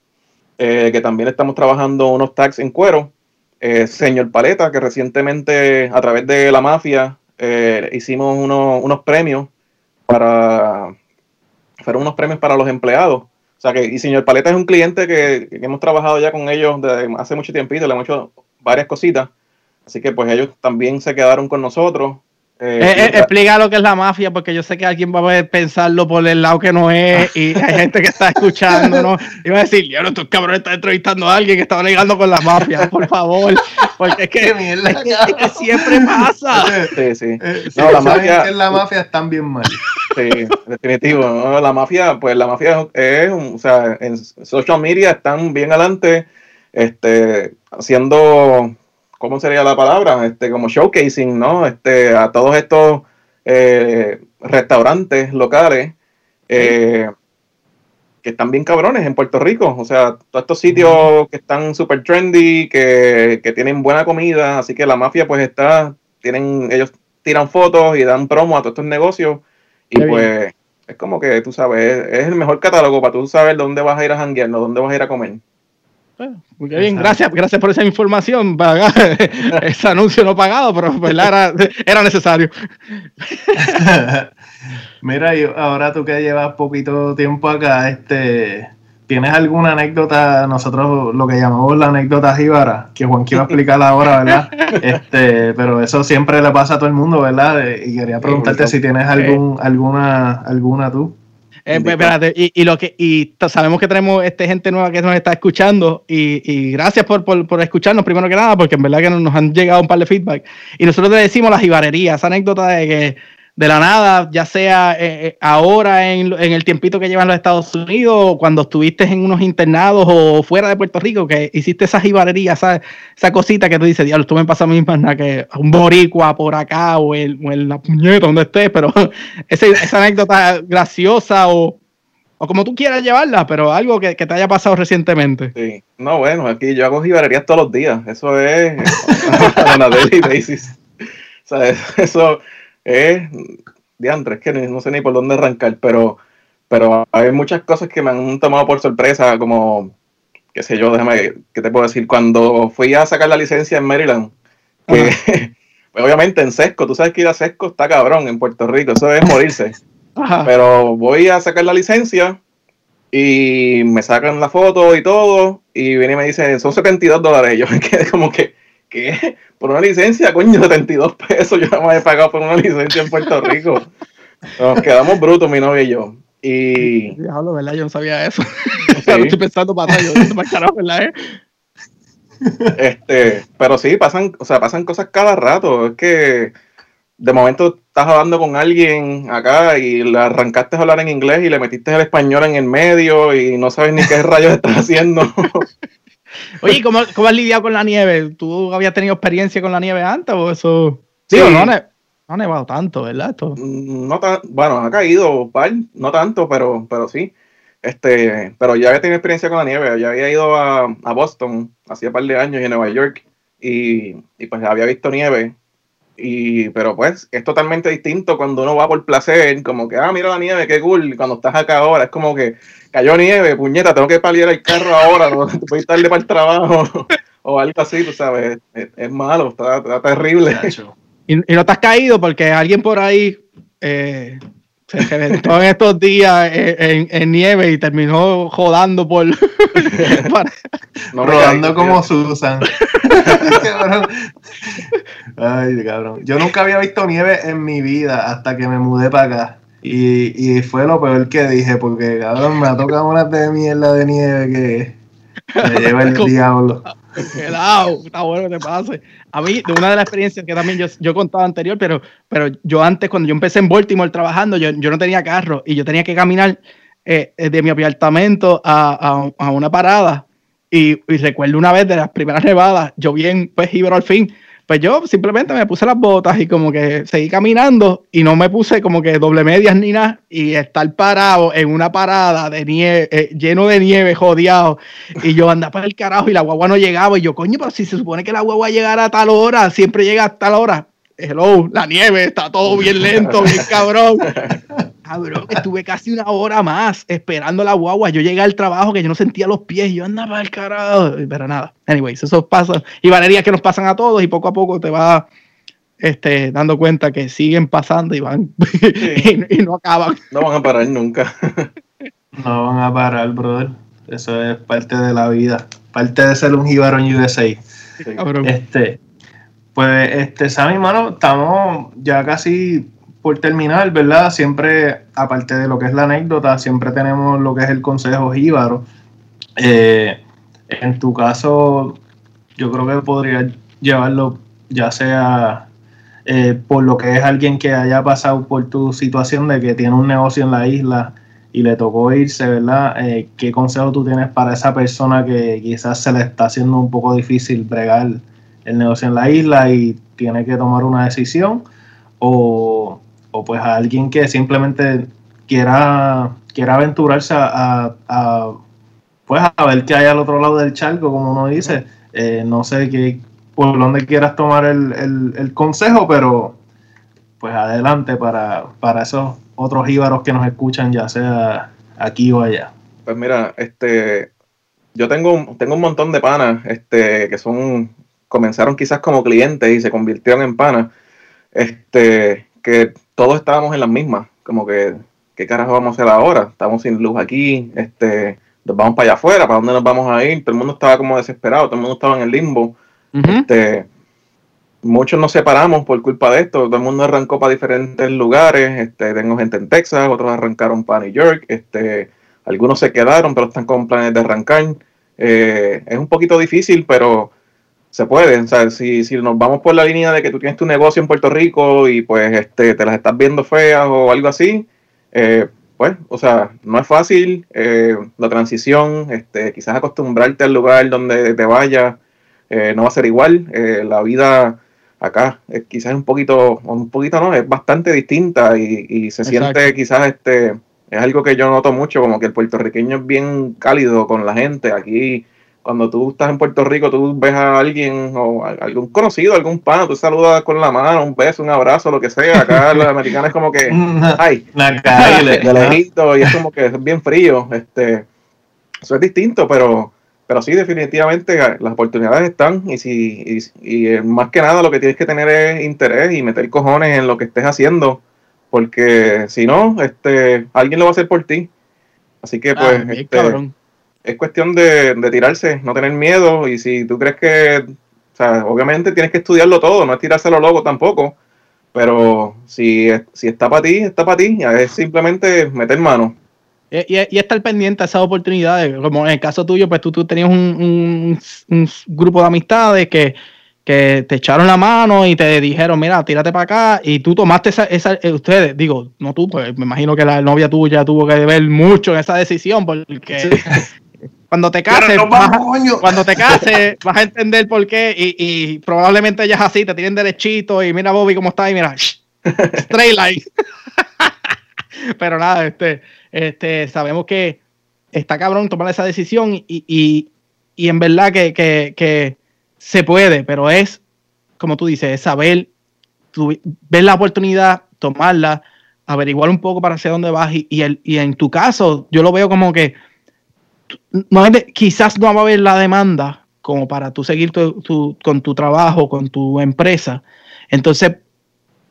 eh, que también estamos trabajando unos tags en cuero. Eh, señor Paleta, que recientemente a través de la mafia hicimos unos premios para, fueron unos premios para los empleados o sea que, y señor Paleta es un cliente que, hemos trabajado ya con ellos desde hace mucho tiempito, le hemos hecho varias cositas. Así que pues ellos también se quedaron con nosotros. Eh, eh, eh, explica lo que es la mafia, porque yo sé que alguien va a pensarlo por el lado que no es, y [laughs] hay gente que está escuchando, ¿no? Y va a decir, no, estos cabrones están entrevistando a alguien que estaba ligando con la mafia, por favor. Porque es que, [laughs] es que, siempre pasa. Sí, sí. no, la mafia, la mafia están bien mal. Sí, definitivo. La mafia, pues la mafia es, o sea, en social media están bien adelante, este, haciendo, ¿cómo sería la palabra? Este, como showcasing, ¿no? Este, a todos estos eh, restaurantes locales eh, que están bien cabrones en Puerto Rico. O sea, todos estos sitios que están súper trendy, que, que tienen buena comida, así que la mafia pues está, tienen, ellos tiran fotos y dan promo a todos estos negocios y pues es como que tú sabes, es, el mejor catálogo para tú saber dónde vas a ir a janguear, no dónde vas a ir a comer. Muy bien, gracias, gracias por esa información. [laughs] ese anuncio no pagado, pero era, era necesario. [laughs] Mira, y ahora tú que llevas poquito tiempo acá, este, ¿Tienes alguna anécdota? Nosotros lo que llamamos la anécdota jíbara, que Juan quiero explicar [laughs] ahora, ¿verdad? Este, pero eso siempre le pasa a todo el mundo, ¿verdad? Y quería preguntarte si tienes algún, alguna, alguna tú. Eh, espérate, y, lo que y sabemos que tenemos este gente nueva que nos está escuchando y, gracias por, por, escucharnos primero que nada porque en verdad que nos han llegado un par de feedback. Y nosotros le decimos las jibarerías, esa anécdota de que de la nada, ya sea eh, eh, ahora en, el tiempito que llevan los Estados Unidos, o cuando estuviste en unos internados o fuera de Puerto Rico, que hiciste esa jibarería, esa, esa cosita que tú dices, diablo, tú me pasa misma nada que un boricua por acá o, en la puñeta donde estés, pero [laughs] esa, anécdota graciosa o, o como tú quieras llevarla, pero algo que, te haya pasado recientemente. Sí, no, bueno, aquí yo hago jibarerías todos los días, eso es [laughs] daily basis. Sea, eso es que no sé ni por dónde arrancar, pero, pero hay muchas cosas que me han tomado por sorpresa, como, qué sé yo, déjame, ¿qué te puedo decir? Cuando fui a sacar la licencia en Maryland, que pues, [laughs] obviamente en Sesco, tú sabes que ir a Sesco está cabrón en Puerto Rico, eso es morirse. [laughs] Pero voy a sacar la licencia y me sacan la foto y todo, y viene y me dice, son 72 dólares. [laughs] Yo me quedé como que, ¿qué? [laughs] Por una licencia, coño, 72 pesos. Yo no me he pagado por una licencia en Puerto Rico. Nos quedamos brutos, mi novia y yo. Y. Diablo, ¿verdad? Yo no sabía eso. [laughs] estoy pensando para yo, carajo, ¿verdad? Eh? Este, pero sí, pasan, o sea, pasan cosas cada rato. Es que de momento estás hablando con alguien acá y le arrancaste a hablar en inglés y le metiste el español en el medio y no sabes ni qué rayos estás haciendo. [laughs] Oye, ¿cómo, ¿cómo, has lidiado con la nieve? ¿Tú habías tenido experiencia con la nieve antes o eso? Sí, no, no, ha nevado tanto, ¿verdad? Esto? Mm, no bueno, ha caído, no tanto, pero, pero sí. Este, pero ya había tenido experiencia con la nieve, ya había ido a, a Boston hacía un par de años y en Nueva York y, y pues había visto nieve y, pero pues es totalmente distinto cuando uno va por placer, como que, ah, mira la nieve, qué cool. cuando estás acá ahora, es como que cayó nieve, puñeta, tengo que paliar el carro ahora, no [laughs] voy tarde para el trabajo [laughs] o algo así, tú sabes. Es, malo, está, terrible. Y, y, no te has caído porque alguien por ahí eh, se reventó en estos días en, nieve y terminó jodando por. [laughs] Rodando como Susan. [laughs] Ay, cabrón. Yo nunca había visto nieve en mi vida hasta que me mudé para acá. Y, y fue lo peor que dije, porque cabrón, me ha tocado una de mierda de nieve que me lleva el [laughs] diablo. Helado, está bueno que te pase. A mí, de una de las experiencias que también yo, yo contaba anterior, pero, pero yo antes, cuando yo empecé en Baltimore trabajando, yo, yo no tenía carro y yo tenía que caminar eh, de mi apartamento a, a, a una parada. Y, y, recuerdo una vez de las primeras nevadas, yo bien, pues, Ibero al fin, pues yo simplemente me puse las botas y como que seguí caminando y no me puse como que doble medias ni nada y estar parado en una parada de nieve, eh, lleno de nieve, jodeado. Y yo andaba para el carajo y la guagua no llegaba. Y yo, coño, pero si se supone que la guagua llegara a tal hora, siempre llega a tal hora. Hello, la nieve, está todo bien lento, bien cabrón. [laughs] Cabrón, estuve casi una hora más esperando la guagua. Yo llegué al trabajo que yo no sentía los pies. Yo andaba al carajo. Pero nada. Anyways, eso pasa. Y valería que nos pasan a todos y poco a poco te vas este, dando cuenta que siguen pasando y van [laughs] y, no acaban. No van a parar nunca. [laughs] no van a parar, brother. Eso es parte de la vida. Parte de ser un jíbaro en USA. Este, pues, este, Sammy, mano, estamos ya casi por terminar, ¿verdad? Siempre, aparte de lo que es la anécdota, siempre tenemos lo que es el consejo jíbaro. Eh, en tu caso, yo creo que podría llevarlo ya sea eh, por lo que es alguien que haya pasado por tu situación de que tiene un negocio en la isla y le tocó irse, ¿verdad? Eh, ¿Qué consejo tú tienes para esa persona que quizás se le está haciendo un poco difícil bregar el negocio en la isla y tiene que tomar una decisión? O, o pues a alguien que simplemente quiera, quiera aventurarse a, pues a ver qué hay al otro lado del charco, como uno dice. Eh, no sé qué, por dónde quieras tomar el, consejo, pero pues adelante para, para esos otros íbaros que nos escuchan, ya sea aquí o allá. Pues mira, este, yo tengo, tengo un montón de panas este, que son, comenzaron quizás como clientes y se convirtieron en panas, este, que todos estábamos en las mismas, como que, ¿qué carajo vamos a hacer ahora? Estamos sin luz aquí, este, nos vamos para allá afuera, ¿para dónde nos vamos a ir? Todo el mundo estaba como desesperado, todo el mundo estaba en el limbo. este, muchos nos separamos por culpa de esto, todo el mundo arrancó para diferentes lugares, este, tengo gente en Texas, otros arrancaron para New York, este, algunos se quedaron, pero están con planes de arrancar. Eh, es un poquito difícil, pero se puede. O sea, si, si nos vamos por la línea de que tú tienes tu negocio en Puerto Rico y pues este, te las estás viendo feas o algo así, eh, pues, o sea, no es fácil eh, la transición, este, quizás acostumbrarte al lugar donde te vayas eh, no va a ser igual. la vida acá es quizás un poquito, un poquito no, es bastante distinta y, y se siente quizás este, es algo que yo noto mucho, como que el puertorriqueño es bien cálido con la gente. Aquí cuando tú estás en Puerto Rico, tú ves a alguien o algún conocido, algún pan, tú saludas con la mano, un beso, un abrazo, lo que sea. Acá [laughs] los americanos es como que, [laughs] ay, de, lejito, [laughs] y es como que es bien frío. Este, eso es distinto, pero, pero sí, definitivamente las oportunidades están y, si, y, y más que nada lo que tienes que tener es interés y meter cojones en lo que estés haciendo, porque si no, este, alguien lo va a hacer por ti. Así que pues... Ah, este, es cuestión de, tirarse, no tener miedo. Y si tú crees que, o sea, obviamente tienes que estudiarlo todo, no es tirárselo loco tampoco. Pero si, si está para ti, está para ti. Es simplemente meter mano. Y, y, estar pendiente a esas oportunidades. Como en el caso tuyo, pues tú, tú tenías un, grupo de amistades que, te echaron la mano y te dijeron, mira, tírate para acá. Y tú tomaste esa, esa eh, ustedes, digo, no tú, pues me imagino que la novia tuya tuvo que ver mucho en esa decisión porque cuando te cases, vas, cuando te cases, vas a entender por qué y, probablemente ya es así, te tienen derechito y mira Bobby cómo está y mira, straight line. [laughs] Pero nada, este, este, sabemos que está cabrón tomar esa decisión y, en verdad que, se puede, pero es, como tú dices, es saber, ver la oportunidad, tomarla, averiguar un poco para hacia dónde vas y, y en tu caso, yo lo veo como que quizás no va a haber la demanda como para tú seguir con tu trabajo, con tu empresa. Entonces,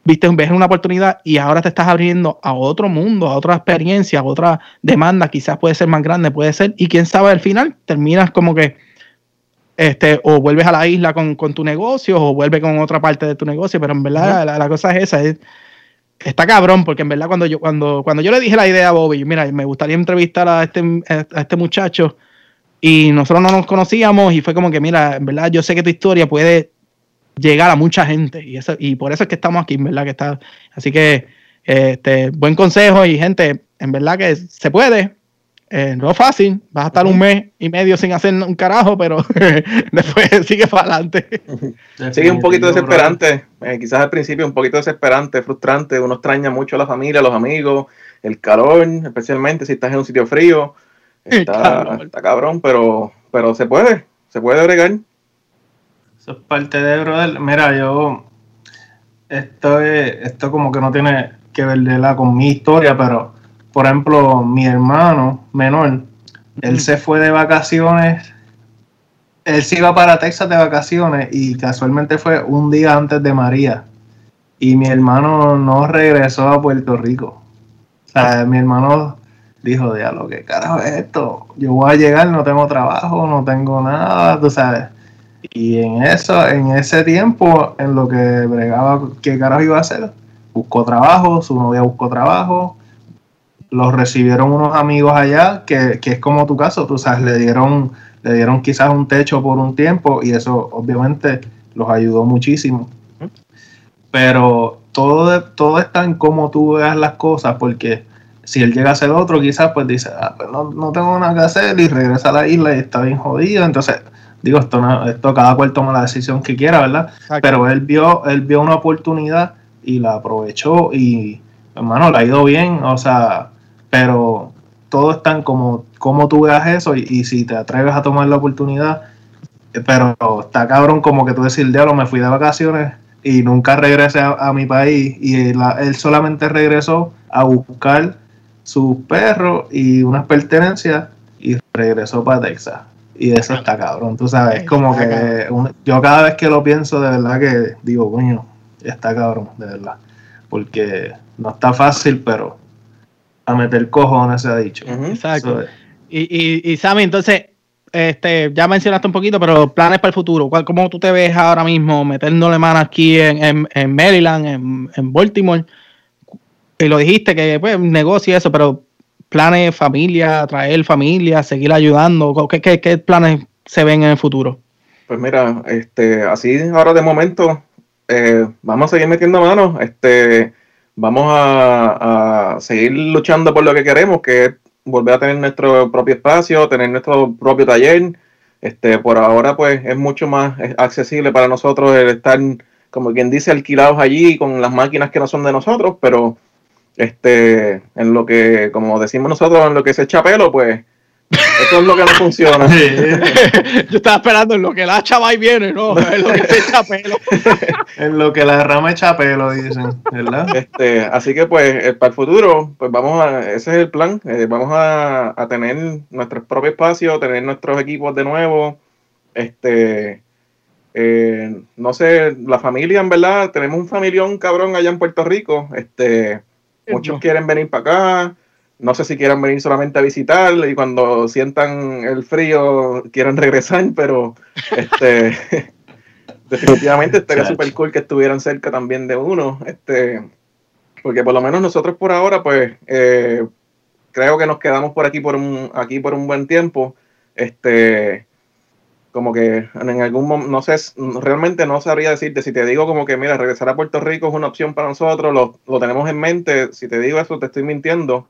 viste, ves una oportunidad y ahora te estás abriendo a otro mundo, a otra experiencia, a otra demanda, quizás puede ser más grande, puede ser, y quién sabe, al final terminas como que, este, o vuelves a la isla con, tu negocio, o vuelves con otra parte de tu negocio, pero en verdad la, cosa es esa, es, está cabrón, porque en verdad cuando yo, cuando, cuando yo le dije la idea a Bobby, mira, me gustaría entrevistar a este, a este muchacho, y nosotros no nos conocíamos, y fue como que, mira, en verdad yo sé que tu historia puede llegar a mucha gente, y, eso, y por eso es que estamos aquí, en verdad que está. Así que, este, buen consejo, y gente, en verdad que se puede, eh, no es fácil, vas a estar un mes y medio sin hacer un carajo, pero [laughs] después sigue para adelante. Sigue un poquito desesperante, eh, quizás al principio un poquito desesperante, frustrante, uno extraña mucho a la familia, a los amigos, el calor, especialmente si estás en un sitio frío, está, está cabrón, pero, pero se puede, se puede agregar. Eso es parte de, brother. Mira, yo, esto, esto como que no tiene que ver de la con mi historia, pero por ejemplo, mi hermano menor, él se fue de vacaciones, él se iba para Texas de vacaciones y casualmente fue un día antes de María. Y mi hermano no regresó a Puerto Rico. O sea, mi hermano dijo, diablo, ¿qué carajo es esto? Yo voy a llegar, no tengo trabajo, no tengo nada, tú sabes. Y en eso, en ese tiempo, en lo que bregaba, ¿qué carajo iba a hacer? Buscó trabajo, su novia buscó trabajo, los recibieron unos amigos allá, que, es como tu caso, tú sabes, le dieron, le dieron quizás un techo por un tiempo y eso obviamente los ayudó muchísimo. Pero todo, todo está en cómo tú veas las cosas, porque si él llega a ser otro, quizás pues dice, ah, pues no, tengo nada que hacer y regresa a la isla y está bien jodido. Entonces, digo, esto, no, esto cada cual toma la decisión que quiera, ¿verdad? Pero él vio, él vio una oportunidad y la aprovechó y, hermano, le ha ido bien, o sea, pero todo está en como, como tú veas eso y, si te atreves a tomar la oportunidad. Pero está cabrón como que tú decir, diablo, me fui de vacaciones y nunca regresé a, mi país y él, solamente regresó a buscar sus perros y unas pertenencias y regresó para Texas. Y eso está cabrón, tú sabes, es como que yo cada vez que lo pienso de verdad que digo, coño, está cabrón, de verdad. Porque no está fácil, pero a meter cojones, se ha dicho. Exacto. y, y, y Sammy, entonces, este, ya mencionaste un poquito, pero planes para el futuro. ¿Cuál, ¿Cómo tú te ves ahora mismo metiéndole mano aquí en, en, Maryland, en, en, Baltimore? Y lo dijiste que, pues, negocio y eso, pero planes, familia, traer familia, seguir ayudando. ¿Qué, qué, qué planes se ven en el futuro? Pues mira, este, así ahora de momento, eh, vamos a seguir metiendo mano. Este, vamos a, seguir luchando por lo que queremos, que es volver a tener nuestro propio espacio, tener nuestro propio taller. Este, por ahora, pues, es mucho más accesible para nosotros el estar, como quien dice, alquilados allí con las máquinas que no son de nosotros, pero este, en lo que, como decimos nosotros, en lo que se echa pelo, pues, Esto es lo que no funciona. [laughs] Yo estaba esperando en lo que la hacha va y viene, ¿no? [laughs] En lo que se echa pelo. [laughs] en lo que la rama echa pelo, dicen, ¿verdad? Este, así que pues eh, para el futuro, pues vamos a, ese es el plan, eh, vamos a, a, tener nuestro propio espacio, tener nuestros equipos de nuevo, este, eh, no sé, la familia en verdad, tenemos un familión cabrón allá en Puerto Rico, este, muchos quieren venir para acá, no sé si quieran venir solamente a visitar y cuando sientan el frío quieran regresar, pero este [laughs] definitivamente estaría súper cool que estuvieran cerca también de uno, este porque por lo menos nosotros por ahora pues eh, creo que nos quedamos por aquí por un aquí por un buen tiempo, este como que en algún momento, no sé, realmente no sabría decirte, si te digo como que, mira, regresar a Puerto Rico es una opción para nosotros, lo, lo tenemos en mente, si te digo eso te estoy mintiendo,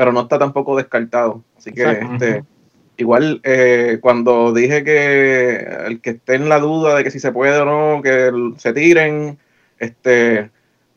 pero no está tampoco descartado. Así que este, igual eh, cuando dije que el que esté en la duda de que si se puede o no, que se tiren, este,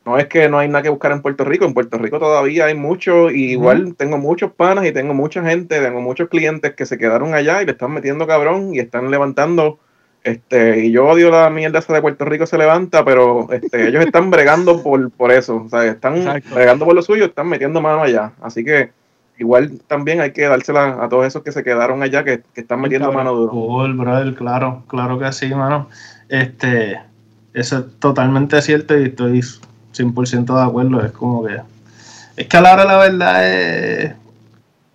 no es que no hay nada que buscar en Puerto Rico, en Puerto Rico todavía hay mucho, y igual tengo muchos panas y tengo mucha gente, tengo muchos clientes que se quedaron allá y le están metiendo cabrón y están levantando este, y yo odio la mierda esa de Puerto Rico se levanta, pero este, ellos están bregando por, por eso, o sea, están bregando por lo suyo, están metiendo mano allá. Así que igual también hay que dársela a todos esos que se quedaron allá, que, están metiendo mano duro. Cool, brother, claro, claro que sí, mano. Este, eso es totalmente cierto y estoy 100% de acuerdo. Es como que. Es que a la hora la verdad es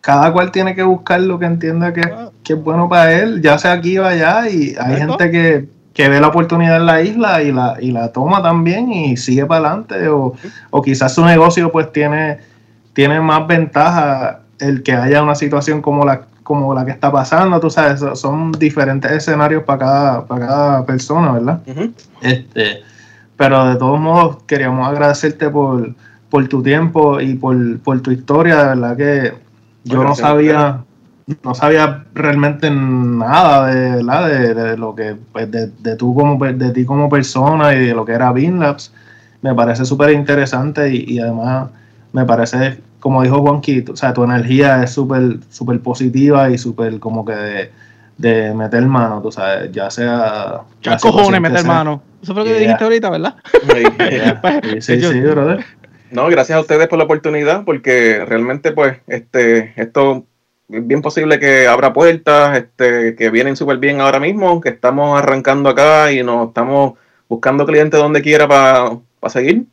cada cual tiene que buscar lo que entienda que, es bueno para él, ya sea aquí o allá, y hay gente que, ve la oportunidad en la isla y la, y la toma también y sigue para adelante, o, quizás su negocio pues tiene, tiene más ventaja el que haya una situación como la, como la que está pasando, tú sabes, son diferentes escenarios para cada, para cada persona, ¿verdad? este, pero de todos modos queríamos agradecerte por, por tu tiempo y por, por tu historia, de verdad que yo no sabía, no sabía realmente nada de, de, de lo que, pues, de, de, tú como, de ti como persona y de lo que era BeanLabs. Me parece súper interesante y, además me parece, como dijo Juanqui, o sea, tu energía es súper super positiva y súper como que de, meter mano, tú sabes, ya sea... ¿Qué cojones meter mano? Eso fue lo que dijiste ahorita, ¿verdad? [laughs] [laughs] sí, sí, sí, brother. No, gracias a ustedes por la oportunidad, porque realmente, pues, este, esto es bien posible que abra puertas, este, que vienen súper bien ahora mismo, que estamos arrancando acá y nos estamos buscando clientes donde quiera para seguir.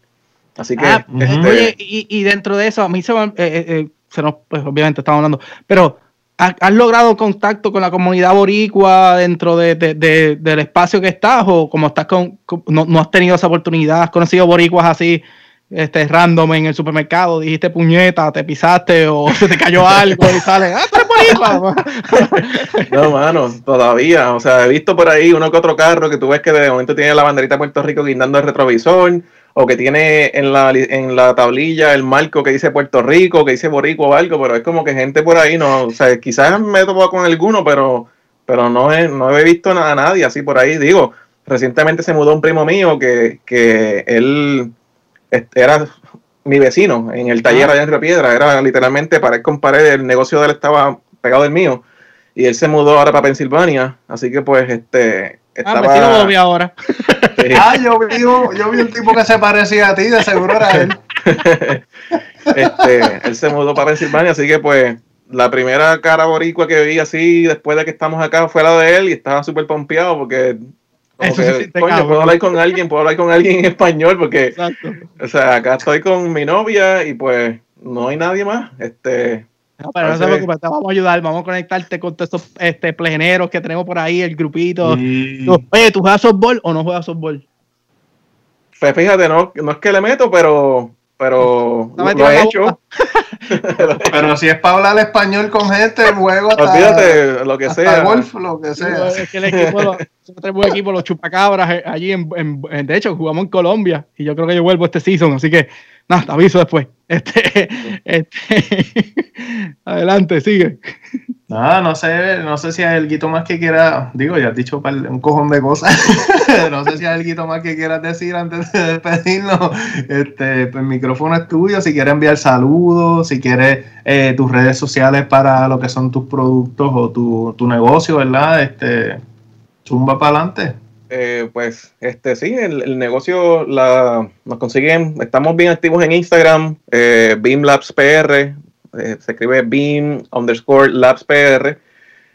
Así que. Ah, este, oye, y, dentro de eso, a mí se, eh, eh, eh, se nos, pues, obviamente estamos hablando, pero ¿has, logrado contacto con la comunidad boricua dentro de, del espacio que estás? ¿O como estás con, no, no, has tenido esa oportunidad? ¿Has conocido boricuas así? Este, random en el supermercado, dijiste puñeta, te pisaste o [laughs] se te cayó algo y sale, ¡ah, [laughs] No, mano, todavía. O sea, he visto por ahí uno que otro carro que tú ves que de momento tiene la banderita de Puerto Rico guindando el retrovisor o que tiene en la, en la tablilla el marco que dice Puerto Rico, que dice Boricua o algo, pero es como que gente por ahí, no, o sea, quizás me he topado con alguno, pero, pero no, he, no he visto a nadie así por ahí. Digo, recientemente se mudó un primo mío que, que él este, era mi vecino en el taller allá en Río Piedra, era literalmente pared con pared, el negocio de él estaba pegado del mío. Y él se mudó ahora para Pensilvania, así que pues este ah, estaba... Ah, lo vi ahora. [laughs] Ah, yo vi, yo vi un tipo que se parecía a ti, de seguro era él. [laughs] este, él se mudó para Pensilvania, así que pues la primera cara boricua que vi así después de que estamos acá fue la de él y estaba súper pompeado porque puedo hablar con alguien, puedo hablar con alguien en español, porque, o sea, acá estoy con mi novia y pues no hay nadie más. Este, no, pero no se preocupe, te vamos a ayudar, vamos a conectarte con todos estos este, pleneros que tenemos por ahí, el grupito. Oye, ¿tú juegas softball o no juegas softball? Pues fíjate, no, no es que le meto, pero pero lo, he hecho. pero si es para hablar español con gente, juego hasta, Olvídate, lo que sea. golf, lo que sea. Es que el equipo, nosotros [laughs] equipo, los chupacabras, eh, allí en, en, de hecho, jugamos en Colombia y yo creo que yo vuelvo este season, así que No, te aviso después. [laughs] Este, este, [laughs] adelante, sigue. Nada, no sé, no sé si hay algo más que quiera, digo, ya has dicho un cojón de cosas. [laughs] no sé si hay algo más que quieras decir antes de despedirnos. Este, pues el micrófono es tuyo, si quieres enviar saludos, si quieres eh, tus redes sociales para lo que son tus productos o tu, tu negocio, ¿verdad? Este, zumba para adelante. Eh, pues este sí, el, negocio la, nos consiguen, estamos bien activos en Instagram, eh, BeamLabsPR, eh, se escribe Beam underscore LabsPR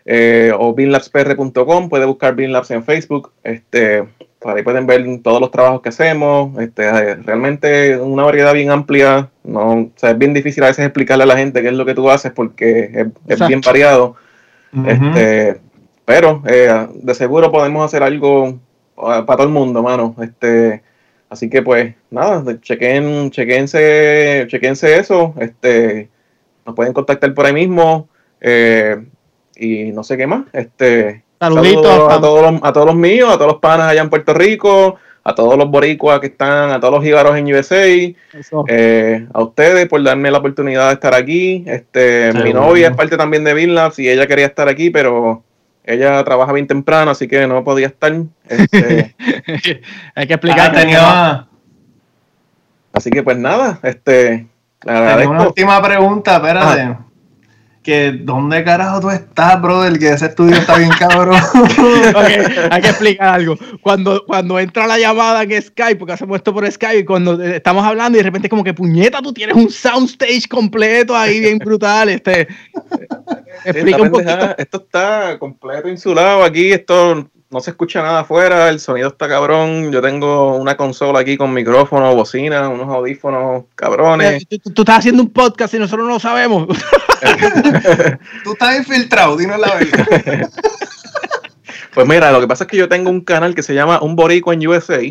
eh, o beamlabspr.com, puede buscar BeamLabs en Facebook, este, por ahí pueden ver todos los trabajos que hacemos, este, realmente una variedad bien amplia, no, es bien difícil a veces explicarle a la gente qué es lo que tú haces porque es, bien variado. este, pero eh, de seguro podemos hacer algo eh, para todo el mundo, mano. Este, así que pues nada, chequen, chequense, chequense eso. Este, nos pueden contactar por ahí mismo. Eh, y no sé qué más. Este, Saluditos a todos, los, a todos los míos, a todos los panas allá en Puerto Rico, a todos los boricuas que están, a todos los jíbaros en USA, a ustedes por darme la oportunidad de estar aquí. Este, mi novia es parte también de Vinlabs y ella quería estar aquí, pero ella trabaja bien temprano, así que no podía estar. Este, [laughs] Hay que explicar. Ah, así que pues nada, este. una última pregunta, espérate que ¿dónde carajo tú estás, brother? Que ese estudio está bien cabrón. [laughs] [laughs] hay que explicar algo. Cuando, cuando entra la llamada en Skype, porque hacemos esto por Skype, y cuando estamos hablando y de repente como que puñeta, tú tienes un soundstage completo ahí bien brutal. Este, explica un poquito. Esto está completo insulado aquí, esto no se escucha nada afuera, el sonido está cabrón. Yo tengo una consola aquí con micrófono, bocina, unos audífonos cabrones. Tú, estás haciendo un podcast y nosotros no lo sabemos. [laughs] tú estás infiltrado, dinos la verdad. [laughs] Pues mira, lo que pasa es que yo tengo un canal que se llama Un Borico en USA. [laughs]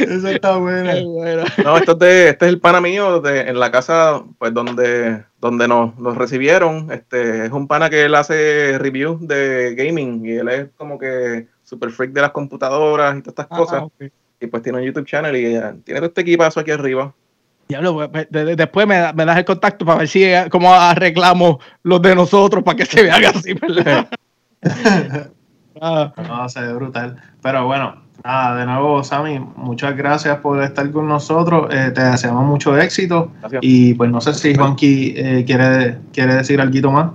Eso está bueno. No, esto es este es el pana mío de, en la casa pues donde, donde nos, recibieron. Este es un pana que él hace reviews de gaming y él es como que super freak de las computadoras y todas estas ah, cosas. Y pues tiene un YouTube channel y tiene todo este equipazo aquí arriba. Diablo, pues, pues, después me, me, das el contacto para ver si eh, cómo arreglamos los de nosotros para que se vean así, ¿verdad? [laughs] ah. No, se ve brutal. Pero bueno, nada, de nuevo, Sammy, muchas gracias por estar con nosotros. Eh, te deseamos mucho éxito. Y pues no sé si Juanqui eh, quiere, quiere decir algo más.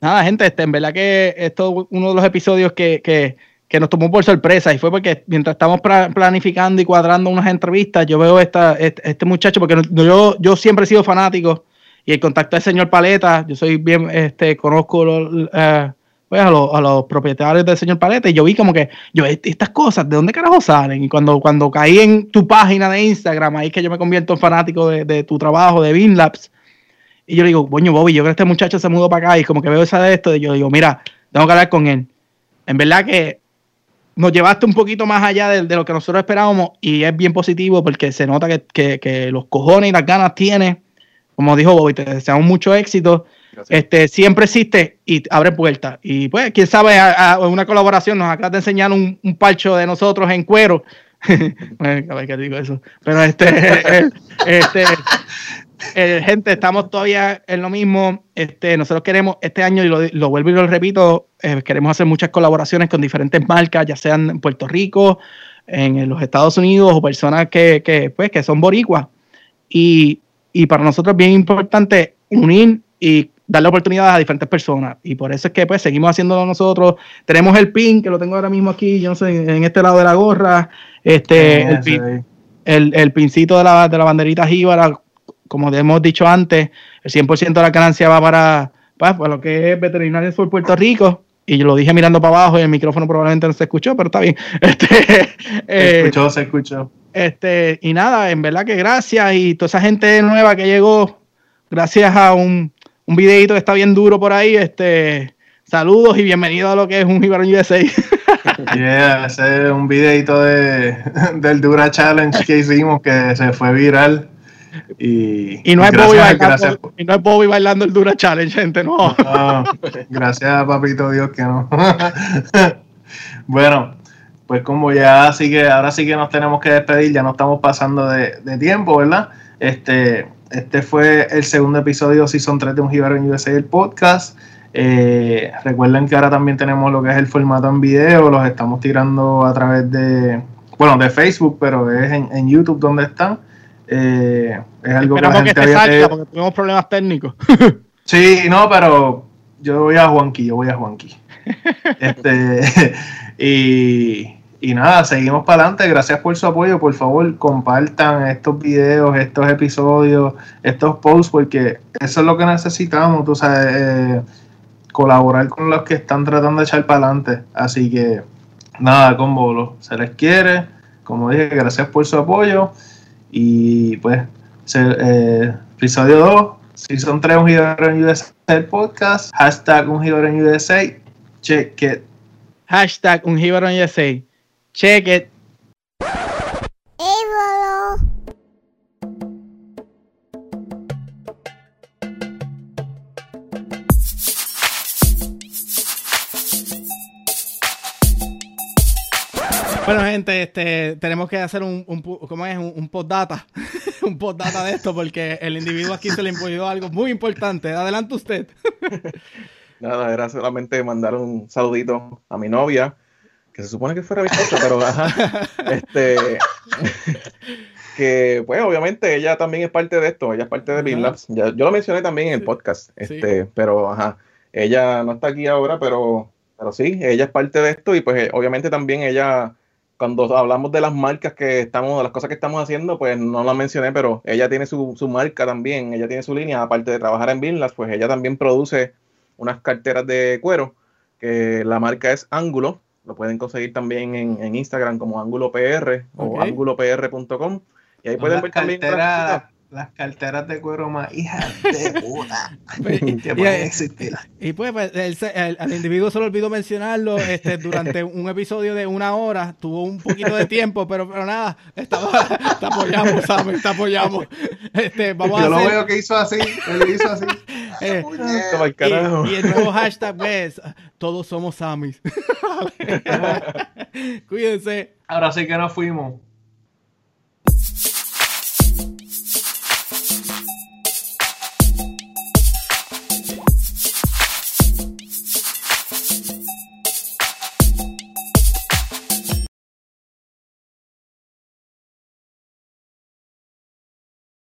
Nada, gente, este, en verdad que esto es uno de los episodios que, que que nos tomó por sorpresa y fue porque mientras estamos planificando y cuadrando unas entrevistas, yo veo esta, este, muchacho, porque yo, yo siempre he sido fanático y el contacto del señor Paleta, yo soy bien, este, conozco eh, pues a, los, a, los propietarios del señor Paleta y yo vi como que, yo, estas cosas, ¿de dónde carajo salen? Y cuando, cuando caí en tu página de Instagram, ahí es que yo me convierto en fanático de, tu trabajo, de Labs y yo le digo, coño, Bobby, yo creo que este muchacho se mudó para acá y como que veo esa de esto, y yo digo, mira, tengo que hablar con él. En verdad que nos llevaste un poquito más allá de, lo que nosotros esperábamos y es bien positivo porque se nota que, los cojones y las ganas tiene. Como dijo Bobby, te deseamos mucho éxito. Este, siempre existe y abre puertas. Y pues, quién sabe, una colaboración nos acaba de enseñar un, un parcho de nosotros en cuero. [laughs] a ver qué digo eso. Pero este, [laughs] este, gente, estamos todavía en lo mismo. Este, nosotros queremos este año, y lo, vuelvo y lo repito, eh, queremos hacer muchas colaboraciones con diferentes marcas, ya sean en Puerto Rico, en, los Estados Unidos o personas que, que, pues, que son boricuas. Y, y para nosotros es bien importante unir y darle oportunidades a diferentes personas. Y por eso es que pues seguimos haciéndolo nosotros. Tenemos el pin, que lo tengo ahora mismo aquí, yo no sé, en este lado de la gorra. Este, el, el, el, pincito de la, de la banderita jíbara como hemos dicho antes, el 100% de la ganancia va para, pues, para, lo que es Veterinarios por Puerto Rico. Y yo lo dije mirando para abajo y el micrófono probablemente no se escuchó, pero está bien. [laughs] Este, se eh, escuchó, se escuchó. Este, y nada, en verdad que gracias. Y toda esa gente nueva que llegó, gracias a un, un videito que está bien duro por ahí. Este, saludos y bienvenido a lo que es un Ibarón USA. [laughs] Yeah, ese es un videito de, [laughs] del Dura Challenge que hicimos que se fue viral. Y, no, es Bobby bailando, el Dura Challenge, gente, no. gracias, papito Dios, que no. [laughs] bueno, pues como ya sí que ahora sí que nos tenemos que despedir, ya no estamos pasando de, tiempo, ¿verdad? Este, este fue el segundo episodio Season 3 de Un Gibaro en USA, el podcast. Eh, recuerden que ahora también tenemos lo que es el formato en video, los estamos tirando a través de, bueno, de Facebook, pero es en, YouTube donde están. Eh, es algo que, la gente que salga porque tenemos problemas técnicos. [laughs] sí, no, pero yo voy a Juanqui, yo voy a Juanqui. [laughs] este, [laughs] y, y nada, seguimos para adelante. Gracias por su apoyo. Por favor, compartan estos videos, estos episodios, estos posts, porque eso es lo que necesitamos, tú sabes, eh, colaborar con los que están tratando de echar para adelante. Así que nada, con bolo. Se les quiere. Como dije, gracias por su apoyo. Y pues, eh, episodio 2, Season 3, un en USA podcast. Hashtag un en USA. Check it. Hashtag un en USA. Check it. Bueno, gente, este, tenemos que hacer un, un ¿cómo es? Un, un postdata, [laughs] un postdata de esto, porque el individuo aquí se le imponió algo muy importante. Adelante usted. [laughs] Nada, era solamente mandar un saludito a mi novia, que se supone que fuera bizcocho, pero [laughs] ajá, este, [laughs] que pues obviamente ella también es parte de esto, ella es parte de BeamLabs. yo lo mencioné también en el podcast, este, pero ajá, ella no está aquí ahora, pero, pero sí, ella es parte de esto y pues eh, obviamente también ella, cuando hablamos de las marcas que estamos, de las cosas que estamos haciendo, pues no la mencioné, pero ella tiene su, su marca también, ella tiene su línea, aparte de trabajar en BeamLabs, pues ella también produce unas carteras de cuero, que la marca es Ángulo, lo pueden conseguir también en, en Instagram como Ángulo PR o ángulo.pr.com. Y ahí pueden ver también las carteras de cuero más hijas [laughs] de puta que pueden existir. Y pues, pues el, al individuo se le olvidó mencionarlo este, durante [laughs] un episodio de una hora, tuvo un poquito de tiempo, pero, pero nada, estaba, te apoyamos, Sammy, te apoyamos. Este, vamos Yo a lo veo que hizo así, él hizo así. [laughs] Eh, y, y, el nuevo hashtag es, todos somos Samis. Cuídense. Ahora sí que nos fuimos.